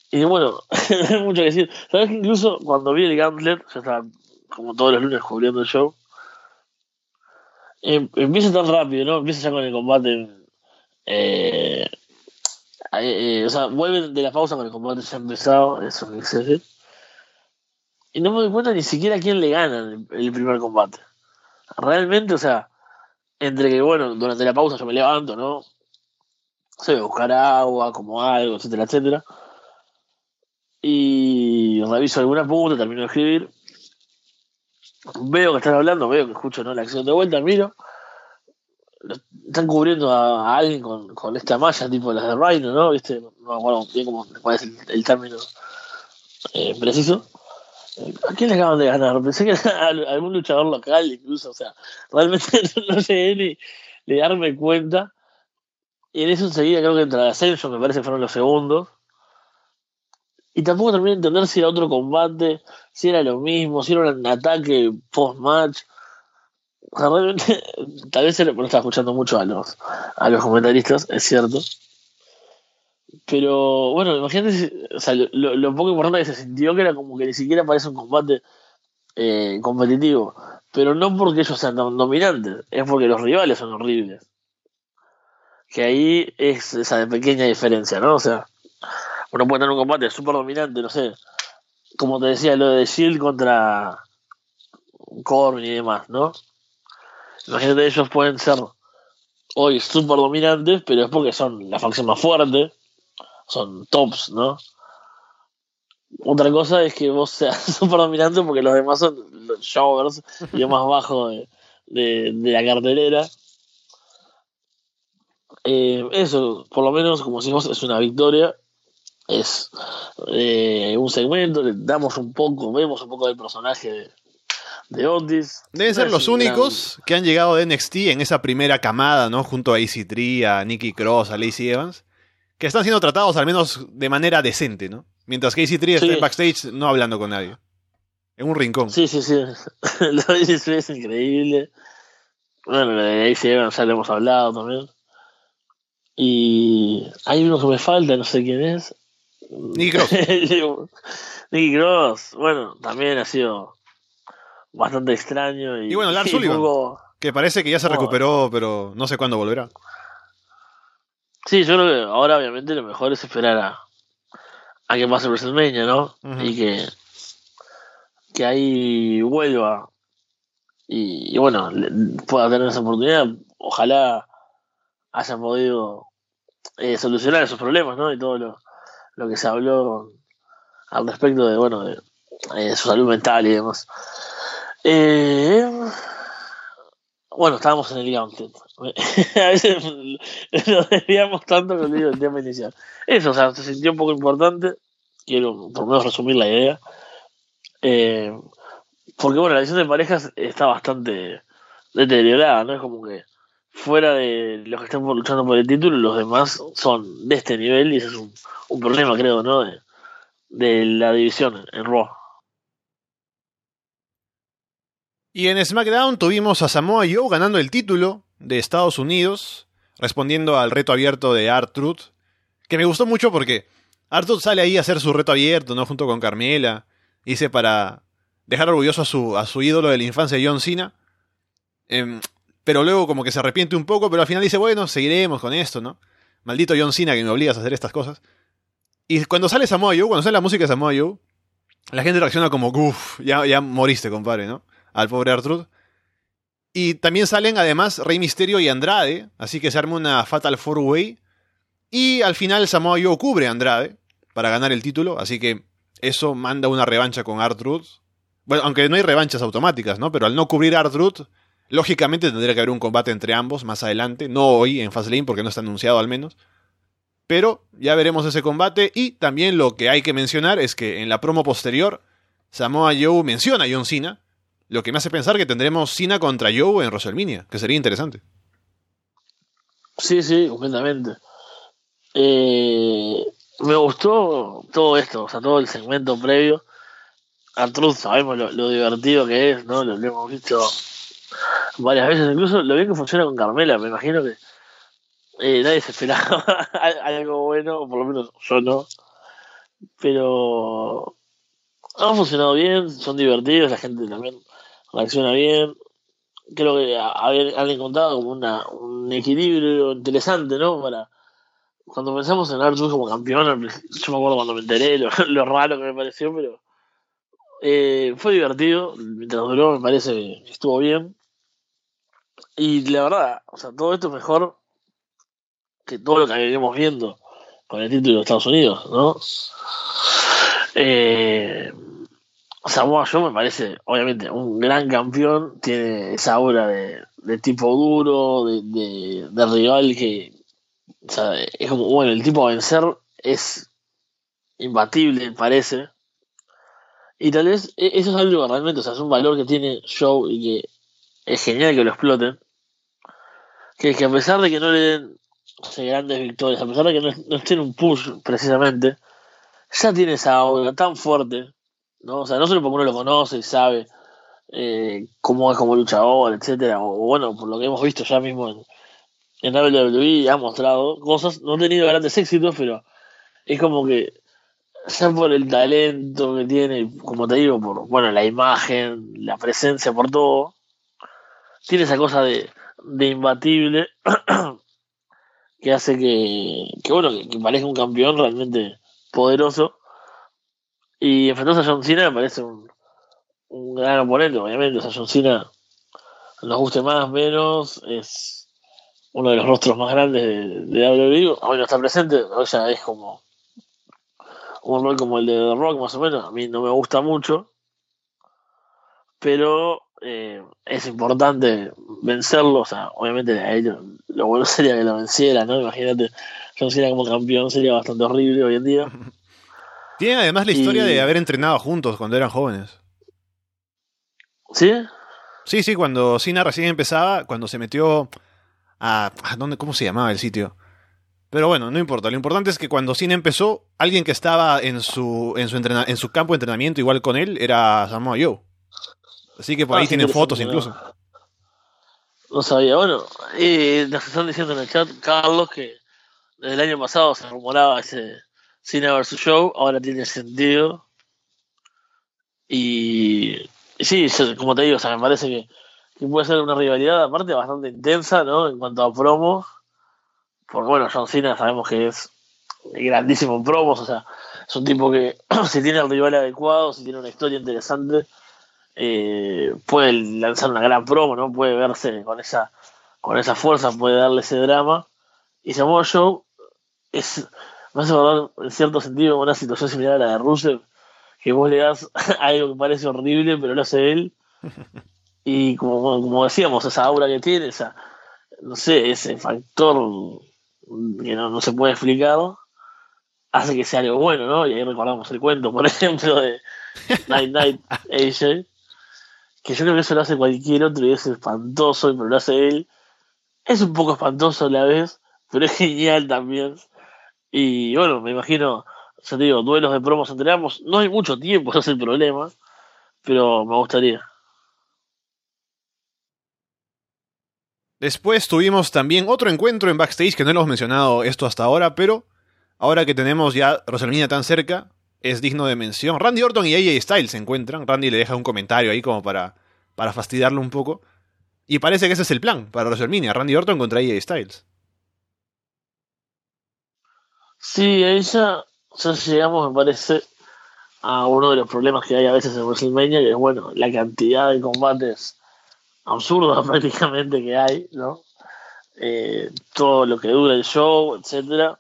Y bueno, no hay mucho que decir. Sabes que incluso cuando vi el Gauntlet, ya estaba como todos los lunes cubriendo el show. Em, empieza tan rápido, ¿no? Empieza ya con el combate. Eh, eh, o sea, vuelven de la pausa con el combate ya empezado. Eso me dice y no me doy cuenta ni siquiera quién le gana el, primer combate. Realmente, o sea, entre que, bueno, durante la pausa yo me levanto, ¿no? Se a buscar agua, como algo, etcétera, etcétera. Y reviso alguna punta, termino de escribir. Veo que están hablando, veo que escucho ¿no? la acción de vuelta, miro. Están cubriendo a, alguien con, con, esta malla, tipo las de Rhino, ¿no? ¿Viste? No me acuerdo bien cómo, cuál es el, término eh, preciso. ¿A quién le acaban de ganar? Pensé que era algún luchador local, incluso. O sea, realmente no sé ni, ni darme cuenta. Y en eso enseguida creo que entra Ascension, me parece que fueron los segundos. Y tampoco terminé de entender si era otro combate, si era lo mismo, si era un ataque post-match. O sea, realmente, tal vez no estaba escuchando mucho a los, a los comentaristas, es cierto. Pero bueno, imagínate, o sea, lo, poco importante que se sintió que era como que ni siquiera parece un combate eh, competitivo. Pero no porque ellos sean dominantes, es porque los rivales son horribles. Que ahí es esa pequeña diferencia, ¿no? O sea, uno puede tener un combate súper dominante, no sé, como te decía, lo de Shield contra Corbin y demás, ¿no? Imagínate, ellos pueden ser hoy súper dominantes, pero es porque son la facción más fuerte son tops, ¿no? Otra cosa es que vos seas súper dominante porque los demás son los showers y más bajo de, la cartelera. Eh, eso, por lo menos, como vos es una victoria. Es eh, un segmento, le damos un poco, vemos un poco del personaje de, Otis. Deben ser los únicos que han llegado de NXT en esa primera camada, ¿no? Junto a AC3, a Nicky Cross, a Lacey Evans que están siendo tratados al menos de manera decente, ¿no? Mientras que AC3 está en backstage no hablando con nadie. En un rincón. Sí, sí, sí. lo de AC3 es increíble. Bueno, de AC ya lo hemos hablado también. Y hay uno que me falta, no sé quién es. Nicky Cross. Nicky Cross, bueno, también ha sido bastante extraño. Y, y bueno, Lars Sullivan, que parece que ya se recuperó, pero no sé cuándo volverá. Sí, yo creo que ahora obviamente lo mejor es esperar a, a que pase WrestleMania, ¿no? Y que, que ahí vuelva y, bueno, pueda tener esa oportunidad. Ojalá haya podido eh, solucionar esos problemas, ¿no? Y todo lo, lo que se habló al respecto de, bueno, de, eh, su salud mental y demás. Eh, bueno, estábamos en el Gauntlet. a veces lo desviamos tanto que digo el tema inicial. Eso, o sea, se sintió un poco importante. Quiero por lo menos resumir la idea. Eh, porque bueno, la edición de parejas está bastante deteriorada, ¿no? Es como que fuera de los que están luchando por el título, los demás son de este nivel y ese es un, problema, creo, ¿no? De, la división en Raw. Y en SmackDown tuvimos a Samoa Joe ganando el título de Estados Unidos, respondiendo al reto abierto de Art-Truth, que me gustó mucho porque Art-Truth sale ahí a hacer su reto abierto, ¿no? Junto con Carmela, hice para dejar orgulloso a su, a su ídolo de la infancia, John Cena. Eh, pero luego como que se arrepiente un poco, pero al final dice, bueno, seguiremos con esto, ¿no? Maldito John Cena que me obligas a hacer estas cosas. Y cuando sale Samoa Joe, cuando sale la música de Samoa Joe, la gente reacciona como, uff, ya, ya moriste, compadre, ¿no? Al pobre Artruth. Y también salen además Rey Misterio y Andrade, así que se arma una Fatal Four Way. Y al final Samoa Joe cubre a Andrade para ganar el título, así que eso manda una revancha con Artruth. Bueno, aunque no hay revanchas automáticas, ¿no? Pero al no cubrir a lógicamente tendría que haber un combate entre ambos más adelante, no hoy en Fastlane porque no está anunciado al menos. Pero ya veremos ese combate y también lo que hay que mencionar es que en la promo posterior Samoa Joe menciona a John Cena, lo que me hace pensar que tendremos Cena contra Joe en WrestleMania, que sería interesante. Sí, sí, completamente. Eh, me gustó todo esto, o sea, todo el segmento previo. Artruth sabemos lo, lo, divertido que es, ¿no? Lo, lo, hemos visto varias veces, incluso lo bien que funciona con Carmela, me imagino que eh, nadie se esperaba algo bueno, o por lo menos yo no. Pero han funcionado bien, son divertidos, la gente también reacciona bien. Creo que han encontrado como una, un equilibrio interesante, ¿no? Para cuando pensamos en Arthur como campeón, yo me acuerdo cuando me enteré lo, lo raro que me pareció, pero eh, fue divertido, mientras duró me parece que estuvo bien. Y la verdad, o sea, todo esto es mejor que todo lo que venimos viendo con el título de Estados Unidos, ¿no? Eh, Samoa Joe me parece, obviamente, un gran campeón, tiene esa aura de, de tipo duro, de, de, rival que, o sea, es como, bueno, el tipo a vencer es imbatible, parece. Y tal vez e, eso es algo realmente, o sea, es un valor que tiene Joe y que es genial que lo exploten. Que, que a pesar de que no le den grandes victorias, a pesar de que no, no esté en un push precisamente, ya tiene esa aura tan fuerte, ¿no? O sea, no solo porque uno lo conoce y sabe eh, cómo es como luchador, etcétera, o, bueno, por lo que hemos visto ya mismo en, en WWE, ha mostrado cosas, no ha tenido grandes éxitos, pero es como que ya por el talento que tiene, como te digo, por bueno la imagen, la presencia, por todo, tiene esa cosa de, de imbatible que hace que, que bueno, que, que, parezca un campeón realmente poderoso. Y enfrentarse a John Cena me parece un, un gran oponente, obviamente. O sea, John Cena nos guste más, menos, es uno de los rostros más grandes de, de WWE. Hoy no está presente, o sea, es como un rol como el de The Rock, más o menos. A mí no me gusta mucho, pero eh, es importante vencerlo. O sea, obviamente a ellos lo bueno sería que lo venciera, ¿no? Imagínate, John Cena como campeón sería bastante horrible hoy en día. Tiene además la historia y... de haber entrenado juntos cuando eran jóvenes. ¿Sí? Sí, sí, cuando Cena recién empezaba, cuando se metió a... a ¿dónde, ¿Cómo se llamaba el sitio? Pero bueno, no importa. Lo importante es que cuando Cena empezó, alguien que estaba en su, en su, entrena en su campo de entrenamiento igual con él era Samoa Joe. Así que por ah, ahí tienen fotos incluso. No sabía. Bueno, eh, nos están diciendo en el chat, Carlos, que desde el año pasado se rumoraba ese Cena vs. Show, ahora tiene sentido. Y, y sí, como te digo, o sea, me parece que, que, puede ser una rivalidad aparte bastante intensa, ¿no? En cuanto a promos. Porque bueno, John Cena sabemos que es grandísimo en promos, o sea, es un tipo que si tiene el rival adecuado, si tiene una historia interesante, eh, puede lanzar una gran promo, ¿no? Puede verse con esa, con esa fuerza, puede darle ese drama. Y Samoa Joe es, me hace acordar en cierto sentido una situación similar a la de Rusev, que vos le das algo que parece horrible, pero lo hace él. Y como, como decíamos, esa aura que tiene, esa, no sé, ese factor que no, no se puede explicar, hace que sea algo bueno, ¿no? Y ahí recordamos el cuento, por ejemplo, de Night Night AJ, que yo creo que eso lo hace cualquier otro y es espantoso, pero lo hace él. Es un poco espantoso a la vez, pero es genial también. Y bueno, me imagino, ya te digo, duelos de promos entre ambos. No hay mucho tiempo, ese es el problema, pero me gustaría. Después tuvimos también otro encuentro en backstage que no lo hemos mencionado esto hasta ahora, pero ahora que tenemos ya WrestleMania tan cerca, es digno de mención. Randy Orton y AJ Styles se encuentran. Randy le deja un comentario ahí como para, para fastidiarlo un poco. Y parece que ese es el plan para WrestleMania. Randy Orton contra AJ Styles. Sí, ahí ya llegamos, me parece, a uno de los problemas que hay a veces en WrestleMania, que es, bueno, la cantidad de combates absurdos prácticamente que hay, ¿no? Eh, todo lo que dura el show, etcétera.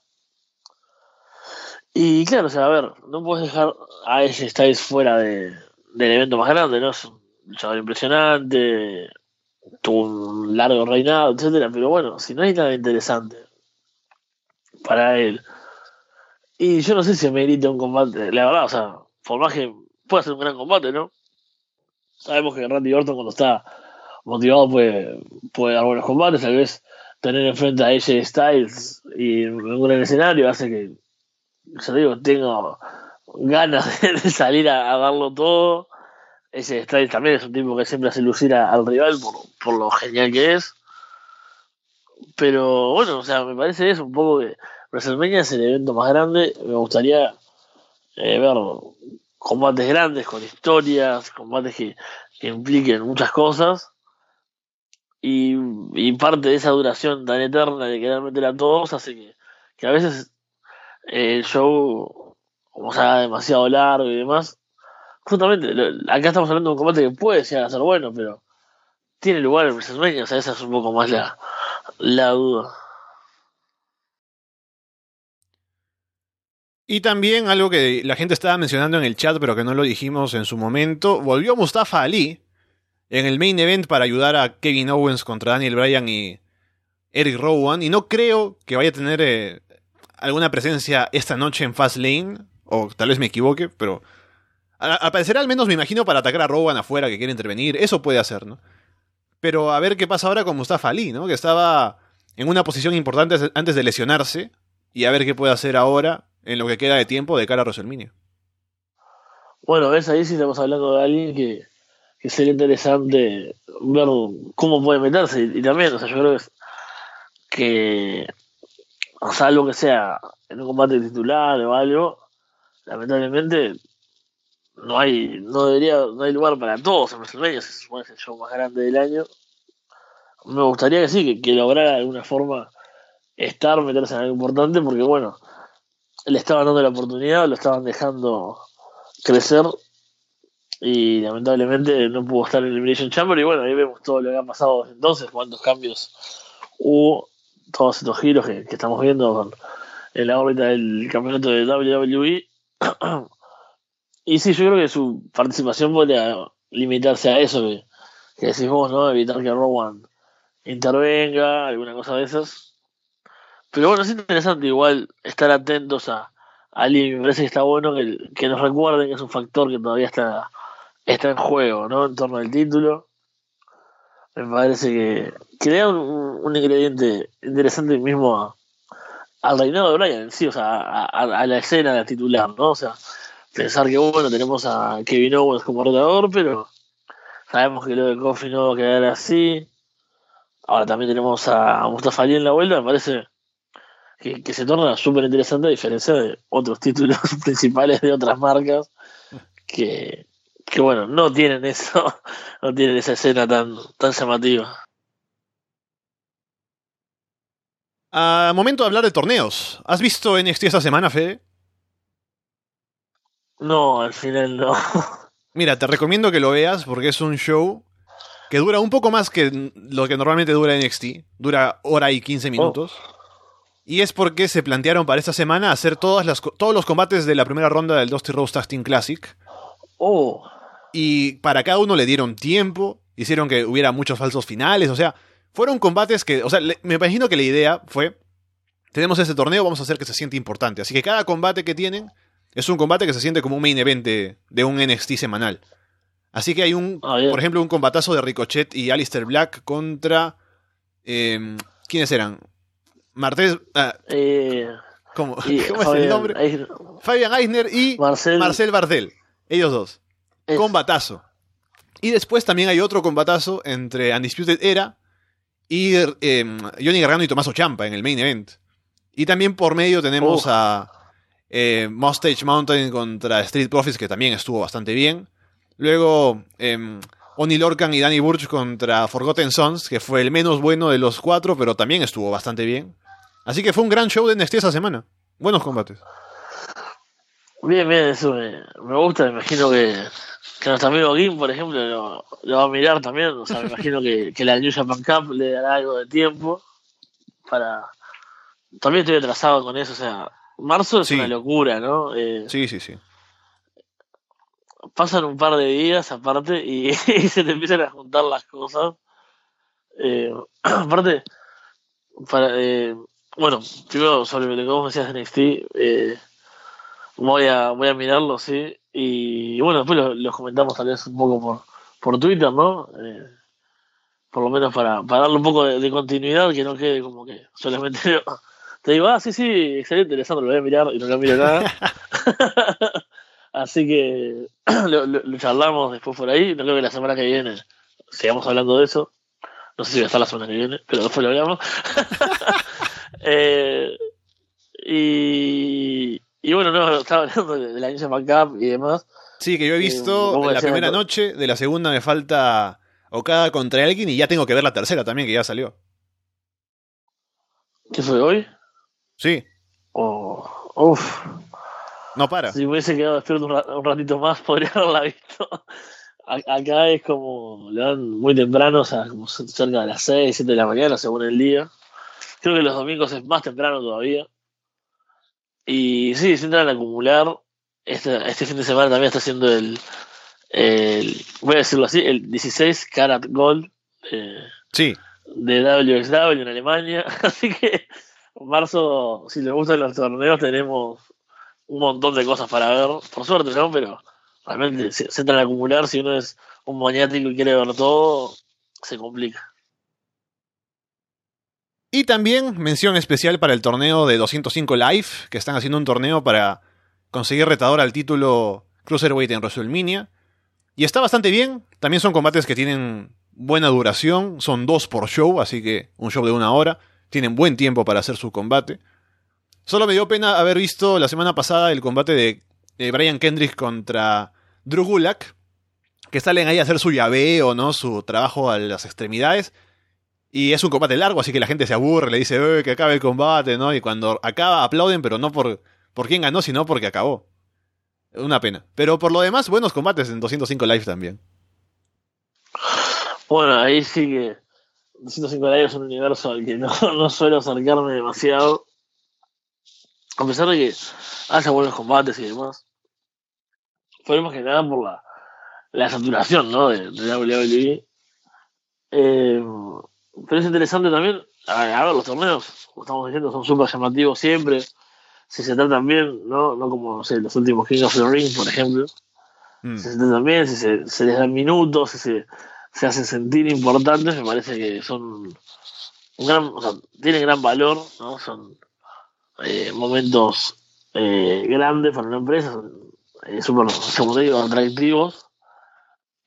Y claro, o sea, a ver, no puedes dejar a ese Styles fuera de, del evento más grande, ¿no? Es un luchador impresionante, tuvo un largo reinado, etcétera, pero bueno, si no hay nada interesante para él, y yo no sé si merita un combate, la verdad, o sea, por más que puede ser un gran combate, ¿no? Sabemos que Randy Orton cuando está motivado puede dar buenos combates, tal vez tener enfrente a AJ Styles y en un escenario hace que, yo digo, tengo ganas de, salir a, darlo todo. Ese Styles también es un tipo que siempre hace lucir al rival por, por lo genial que es. Pero bueno, o sea, me parece eso un poco que WrestleMania es el evento más grande. Me gustaría eh, ver combates grandes, con historias, combates que, que impliquen muchas cosas. Y, parte de esa duración tan eterna de querer meter a todos hace que, que a veces eh, el show, como sea demasiado largo y demás, justamente, acá estamos hablando de un combate que puede llegar a ser bueno, pero tiene lugar en WrestleMania, o sea, esa es un poco más la, la duda. Y también algo que la gente estaba mencionando en el chat, pero que no lo dijimos en su momento, volvió Mustafa Ali en el main event para ayudar a Kevin Owens contra Daniel Bryan y Eric Rowan. Y no creo que vaya a tener eh, alguna presencia esta noche en Fastlane, o tal vez me equivoque, pero aparecerá al menos, me imagino, para atacar a Rowan afuera que quiere intervenir. Eso puede hacer, ¿no? Pero a ver qué pasa ahora con Mustafa Ali, ¿no? Que estaba en una posición importante antes de lesionarse. Y a ver qué puede hacer ahora en lo que queda de tiempo de cara a WrestleMania. Bueno, ves ahí si estamos hablando de alguien que, que sería interesante ver cómo puede meterse. Y, también, o sea, yo creo que, o sea, algo que sea en un combate titular o algo, lamentablemente no hay, no debería, no hay lugar para todos en WrestleMania, se supone es el show más grande del año. Me gustaría que sí, que, que lograra de alguna forma estar, meterse en algo importante, porque bueno, le estaban dando la oportunidad, lo estaban dejando crecer y lamentablemente no pudo estar en el Elimination Chamber y bueno, ahí vemos todo lo que ha pasado desde entonces, cuántos cambios hubo, todos estos giros que, estamos viendo en la órbita del campeonato de WWE. y sí, yo creo que su participación podría limitarse a eso que, que decís vos, ¿no? Evitar que Rowan intervenga, alguna cosa de esas pero bueno, es interesante igual estar atentos a, alguien. Me parece que está bueno que, que, nos recuerden que es un factor que todavía está, está en juego, ¿no? En torno al título. Me parece que, crea un, un, ingrediente interesante mismo al reinado de Brian sí, o sea, a, la escena de titular, ¿no? O sea, pensar que, bueno, tenemos a Kevin Owens como rotador, pero sabemos que lo de Kofi no va a quedar así. Ahora también tenemos a Mustafa Ali en la vuelta, me parece que, se torna súper interesante a diferencia de otros títulos principales de otras marcas que, que bueno, no tienen eso, no tienen esa escena tan, tan llamativa. A momento de hablar de torneos. ¿Has visto NXT esta semana, Fede? No, al final no. Mira, te recomiendo que lo veas porque es un show que dura un poco más que lo que normalmente dura NXT. Dura hora y 15 minutos. Y es porque se plantearon para esta semana hacer todas las, todos los combates de la primera ronda del Dusty Rose Tag Classic Oh, Y para cada uno le dieron tiempo, hicieron que hubiera muchos falsos finales, o sea, fueron combates que, o sea, le- me imagino que la idea fue, tenemos este torneo, vamos a hacer que se siente importante. Así que cada combate que tienen es un combate que se siente como un main event de, de un NXT semanal. Así que hay un, Ah, por ejemplo, un combatazo de Ricochet y Alistair Black contra... eh, ¿Quiénes eran? Martés... ah, eh, ¿Cómo, y ¿cómo es el nombre? Fabian Eisner y Marcel, Marcel Bartel. Ellos dos. Es- Combatazo. Y después también hay otro combatazo entre Undisputed Era y eh, Johnny Gargano y Tommaso Ciampa en el main event. Y también por medio tenemos a eh, Mustache Mountain contra Street Profits, que también estuvo bastante bien. Luego eh, Oni Lorcan y Danny Burch contra Forgotten Sons, que fue el menos bueno de los cuatro, pero también estuvo bastante bien. Así que fue un gran show de NXT esa semana. Buenos combates. Bien, bien, eso me, me gusta. Me imagino que, que nuestro amigo Kim, por ejemplo, lo, lo va a mirar también. O sea, me imagino que, que la New Japan Cup le dará algo de tiempo para. También estoy atrasado con eso. O sea, marzo es Sí. una locura, ¿no? Eh, Sí, sí, sí. pasan un par de días aparte y, y se te empiezan a juntar las cosas. Eh, aparte, para, eh, bueno, primero sobre lo que vos decías de NXT, eh, voy, a, voy a mirarlo, sí. Y bueno, después lo- los comentamos tal vez un poco por, por Twitter, ¿no? Eh, por lo menos para, para darle un poco de, de continuidad, que no quede como que solamente te digo, ah, sí, sí, excelente, Alessandro, lo voy a mirar y no lo miro nada. Así que lo charlamos después por ahí. No creo que la semana que viene sigamos hablando de eso. No sé si va a estar la semana que viene, pero después lo hablamos. Eh, y, y bueno, no, estaba hablando de, la Ninja Man Cup y demás. Sí, que yo he Eh, visto ¿cómo en la primera todo? noche, de la segunda me falta Okada contra alguien y ya tengo que ver la tercera también, que ya salió. ¿Qué fue hoy? Sí, Oh, uf, no para. si me hubiese quedado despierto un, ra- un ratito más, podría haberla visto. Acá es como, le dan muy temprano, o sea, como cerca de las 6, 7 de la mañana, según el día. Creo que los domingos es más temprano todavía. Y sí, se entran a acumular. Este, este fin de semana también está haciendo el, el voy a decirlo así, el 16 Karat Gold eh, Sí, de WXW en Alemania. Así que en marzo, si les gustan los torneos, tenemos un montón de cosas para ver. Por suerte, ¿no? Pero realmente se, se entran a acumular. Si uno es un maniático y quiere ver todo, se complica. Y también mención especial para el torneo de 205 Live, que están haciendo un torneo para conseguir retador al título Cruiserweight en WrestleMania. Y está bastante bien. También son combates que tienen buena duración. Son dos por show, así que un show de una hora. Tienen buen tiempo para hacer su combate. Solo me dio pena haber visto la semana pasada el combate de, Brian Kendrick contra Drew Gulak. Que salen ahí a hacer su llaveo, ¿no? Su trabajo a las extremidades. Y es un combate largo, así que la gente se aburre, le dice "Eh, que acabe el combate, ¿no? Y cuando acaba aplauden, pero no por, por quién ganó, sino porque acabó. Una pena. Pero por lo demás, buenos combates en 205 Live también. Bueno, ahí sí que 205 Live es un universo al que no, no suelo acercarme demasiado. A pesar de que haya buenos combates y demás. Fue más que nada por la, la saturación, ¿no? De, de WWE. Eh, pero es interesante también. A, a ver, los torneos, como estamos diciendo, son súper llamativos siempre. Si se tratan bien, ¿no? No como, no sé, los últimos King of the Ring, por ejemplo Mm. se sienten bien, si se, se les dan minutos, si se, se hacen sentir importantes, me parece que son un gran, o sea, tienen gran valor, ¿no? Son eh, momentos eh, grandes para una empresa, son eh, súper, como te digo, atractivos.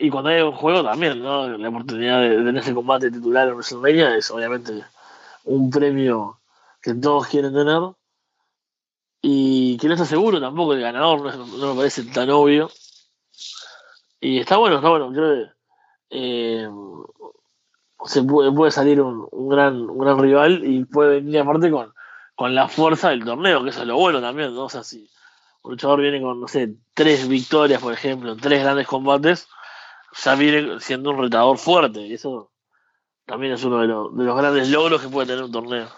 Y cuando hay un juego también, ¿no? La oportunidad de tener ese combate titular en WrestleMania es obviamente un premio que todos quieren tener. Y que no está seguro tampoco el ganador, no, me parece tan obvio. Y está bueno, está bueno. Creo que eh, se puede, puede salir un, un gran, un gran rival y puede venir aparte con, con la fuerza del torneo, que eso es lo bueno también, ¿no? O sea, si un luchador viene con, no sé, tres victorias, por ejemplo, tres grandes combates, ya viene siendo un retador fuerte. Y eso también es uno de, los de los grandes logros que puede tener un torneo.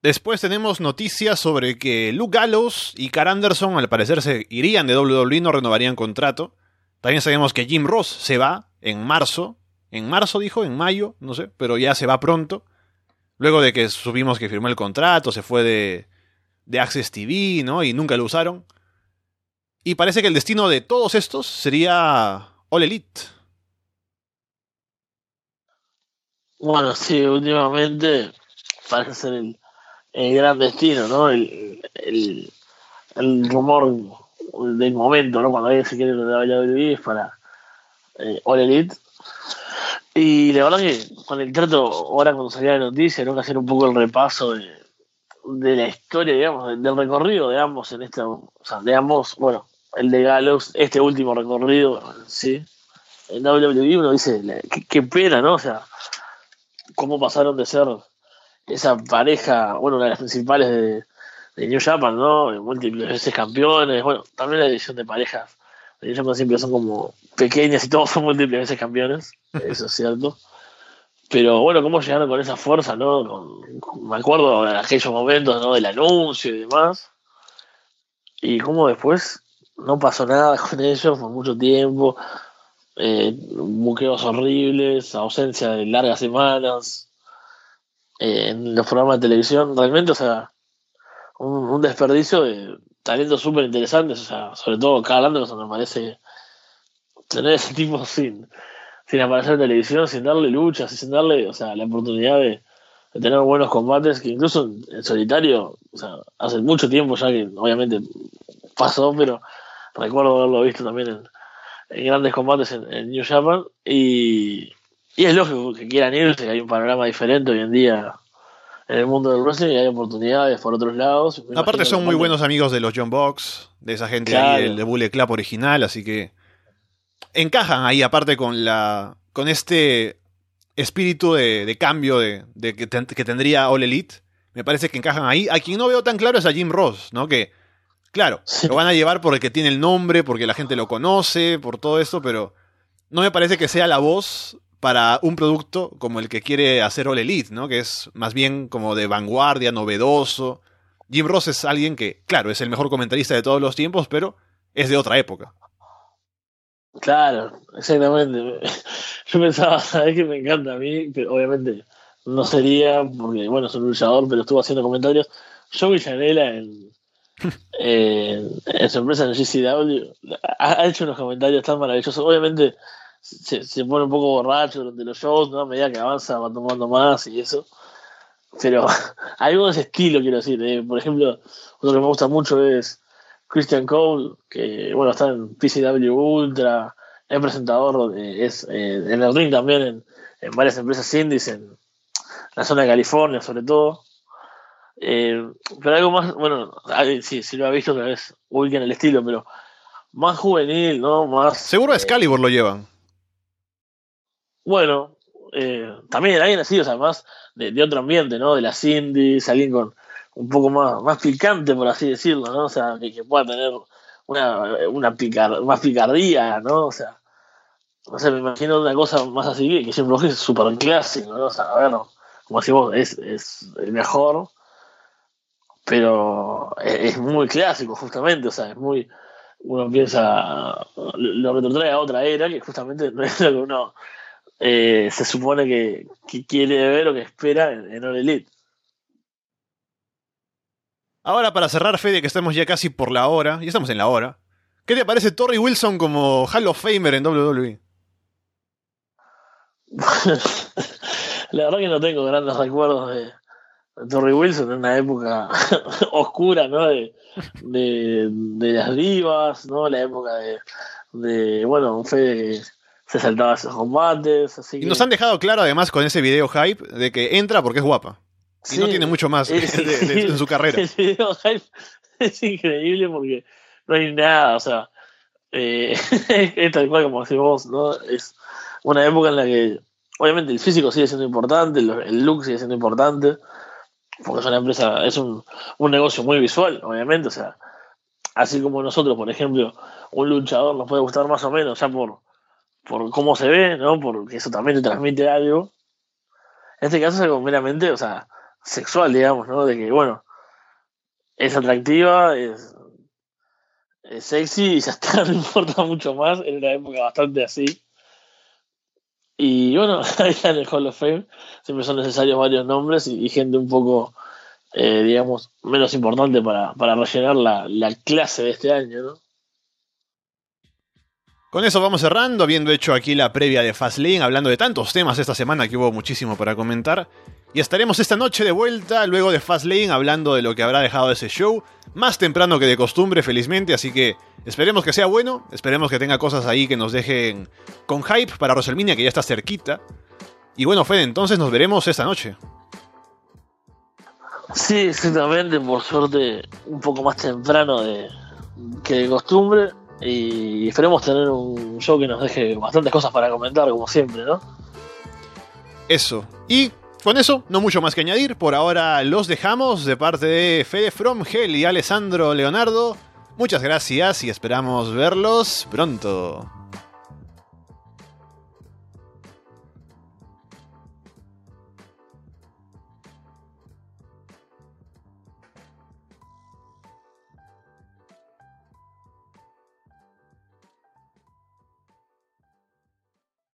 Después tenemos noticias sobre que Luke Gallows y Carl Anderson al parecer se irían de WWE, no renovarían contrato. También sabemos que Jim Ross se va en marzo. En marzo dijo, en mayo, no sé, pero ya se va pronto. Luego de que supimos que firmó el contrato, se fue de, de Access TV, ¿no? Y nunca lo usaron. Y parece que el destino de todos estos sería All Elite. Bueno, sí, últimamente parece ser el, el gran destino, ¿no? El, el, rumor del momento, ¿no? Cuando alguien se quiere de WWE es para eh, All Elite. Y la verdad que con el trato, ahora cuando salía la noticia, ¿no? Que hacer un poco el repaso de, de la historia, digamos, del recorrido de ambos en esta, o sea, de ambos, bueno, el de Gallows, este último recorrido, sí, en WWE uno dice, qué, pena, ¿no? O sea, cómo pasaron de ser esa pareja, bueno, una de las principales de, New Japan, ¿no? Múltiples veces campeones, bueno, también la edición de parejas de New Japan siempre son como pequeñas y todos son múltiples veces campeones, eso es cierto. Pero bueno, cómo llegaron con esa fuerza, ¿no? Me acuerdo de aquellos momentos, ¿no? Del anuncio y demás. Y cómo después no pasó nada con ellos por mucho tiempo. Eh, buqueos horribles, ausencia de largas semanas eh, en los programas de televisión. Realmente, o sea, un, desperdicio de talentos súper interesantes. O sea, sobre todo Carl Anderson me parece tener ese tipo sin sin aparecer en televisión, sin darle luchas, sin darle, o sea, la oportunidad de, tener buenos combates, que incluso en, solitario, o sea, hace mucho tiempo ya que obviamente pasó, pero recuerdo haberlo visto también en, en grandes combates en, en, New Japan, y, y es lógico que quieran irse, hay un panorama diferente hoy en día en el mundo del wrestling y hay oportunidades por otros lados. Me Aparte son muy buenos amigos de los John Box, de esa gente claro. ahí, el de Bullet Club original, así que encajan ahí, aparte con la. con este espíritu de, de cambio de, de que, ten, que, tendría All Elite. Me parece que encajan ahí. A quien no veo tan claro es a Jim Ross, ¿no? Que, claro, sí. lo van a llevar porque tiene el nombre, porque la gente lo conoce, por todo esto, pero no me parece que sea la voz para un producto como el que quiere hacer All Elite, ¿no? Que es más bien como de vanguardia, novedoso. Jim Ross es alguien que, claro, es el mejor comentarista de todos los tiempos, pero es de otra época. Claro, exactamente. Yo pensaba, ¿sabes que me encanta a mí? Pero obviamente no sería, porque bueno, es un luchador, pero estuvo haciendo comentarios. Joe Villanela en, en, en su empresa en GCW ha, ha, hecho unos comentarios tan maravillosos. Obviamente se, pone un poco borracho durante los shows, ¿no? A medida que avanza va tomando más y eso. Pero algo de ese estilo, quiero decir. Eh. Por ejemplo, uno que me gusta mucho es Christian Cole, que bueno, está en PCW Ultra, es presentador, de, es eh, en el ring también en, en, varias empresas indies en la zona de California, sobre todo. Eh, pero algo más, bueno, sí, sí lo ha visto, tal vez ubica en el estilo, pero más juvenil, ¿no? Más. Seguro a Excalibur lo llevan. Bueno, eh, también alguien así, o sea, más de, de, otro ambiente, ¿no? De las indies, alguien con un poco más, más picante, por así decirlo, ¿no? O sea, que, que pueda tener una, una picar, más picardía, ¿no? O sea, no sé, me imagino una cosa más así, que siempre es súper clásico, ¿no? O sea, ver, como decimos, es, es el mejor, pero es, es, muy clásico, justamente, o sea, es muy. Uno piensa, lo retrotrae a otra era, que justamente no es lo que uno eh, se supone que, que, quiere ver o que espera en, en All Elite. Ahora, para cerrar, Fede, que estamos ya casi por la hora, y estamos en la hora, ¿qué te parece Torrey Wilson como Hall of Famer en WWE? la verdad que no tengo grandes recuerdos de Torrey Wilson en una época oscura, ¿no? De, de, de, las divas, ¿no? La época de, de bueno, Fede se saltaba esos combates, así que... Y nos han dejado claro además con ese video hype de que entra porque es guapa. Y sí, no tiene mucho más de, en su carrera. El video hype es increíble porque no hay nada, o sea, eh, es tal cual como decimos, ¿no? Es una época en la que obviamente el físico sigue siendo importante, el look sigue siendo importante, porque es una empresa, es un, un negocio muy visual, obviamente, o sea, así como nosotros, por ejemplo, un luchador nos puede gustar más o menos, ya por, por cómo se ve, ¿no? Porque eso también te transmite algo. En este caso es algo meramente, o sea, sexual, digamos, ¿no? De que, bueno, es atractiva, es, es sexy y ya está, no importa mucho más. Era una época bastante así. Y bueno, ahí en el Hall of Fame siempre son necesarios varios nombres y, gente un poco, eh, digamos, menos importante para, para rellenar la, la clase de este año, ¿no? Con eso vamos cerrando, habiendo hecho aquí la previa de Fastlane, hablando de tantos temas esta semana que hubo muchísimo para comentar. Y estaremos esta noche de vuelta, luego de Fastlane, hablando de lo que habrá dejado ese show, más temprano que de costumbre, felizmente, así que esperemos que sea bueno, esperemos que tenga cosas ahí que nos dejen con hype para WrestleMania, que ya está cerquita. Y bueno, Fede, entonces nos veremos esta noche. Sí, exactamente, por suerte un poco más temprano de, que de costumbre. Y esperemos tener un show que nos deje bastantes cosas para comentar, como siempre, ¿no? Eso. Y con eso, no mucho más que añadir. Por ahora los dejamos de parte de Fede From Hell y Alessandro Leonardo. Muchas gracias y esperamos verlos pronto.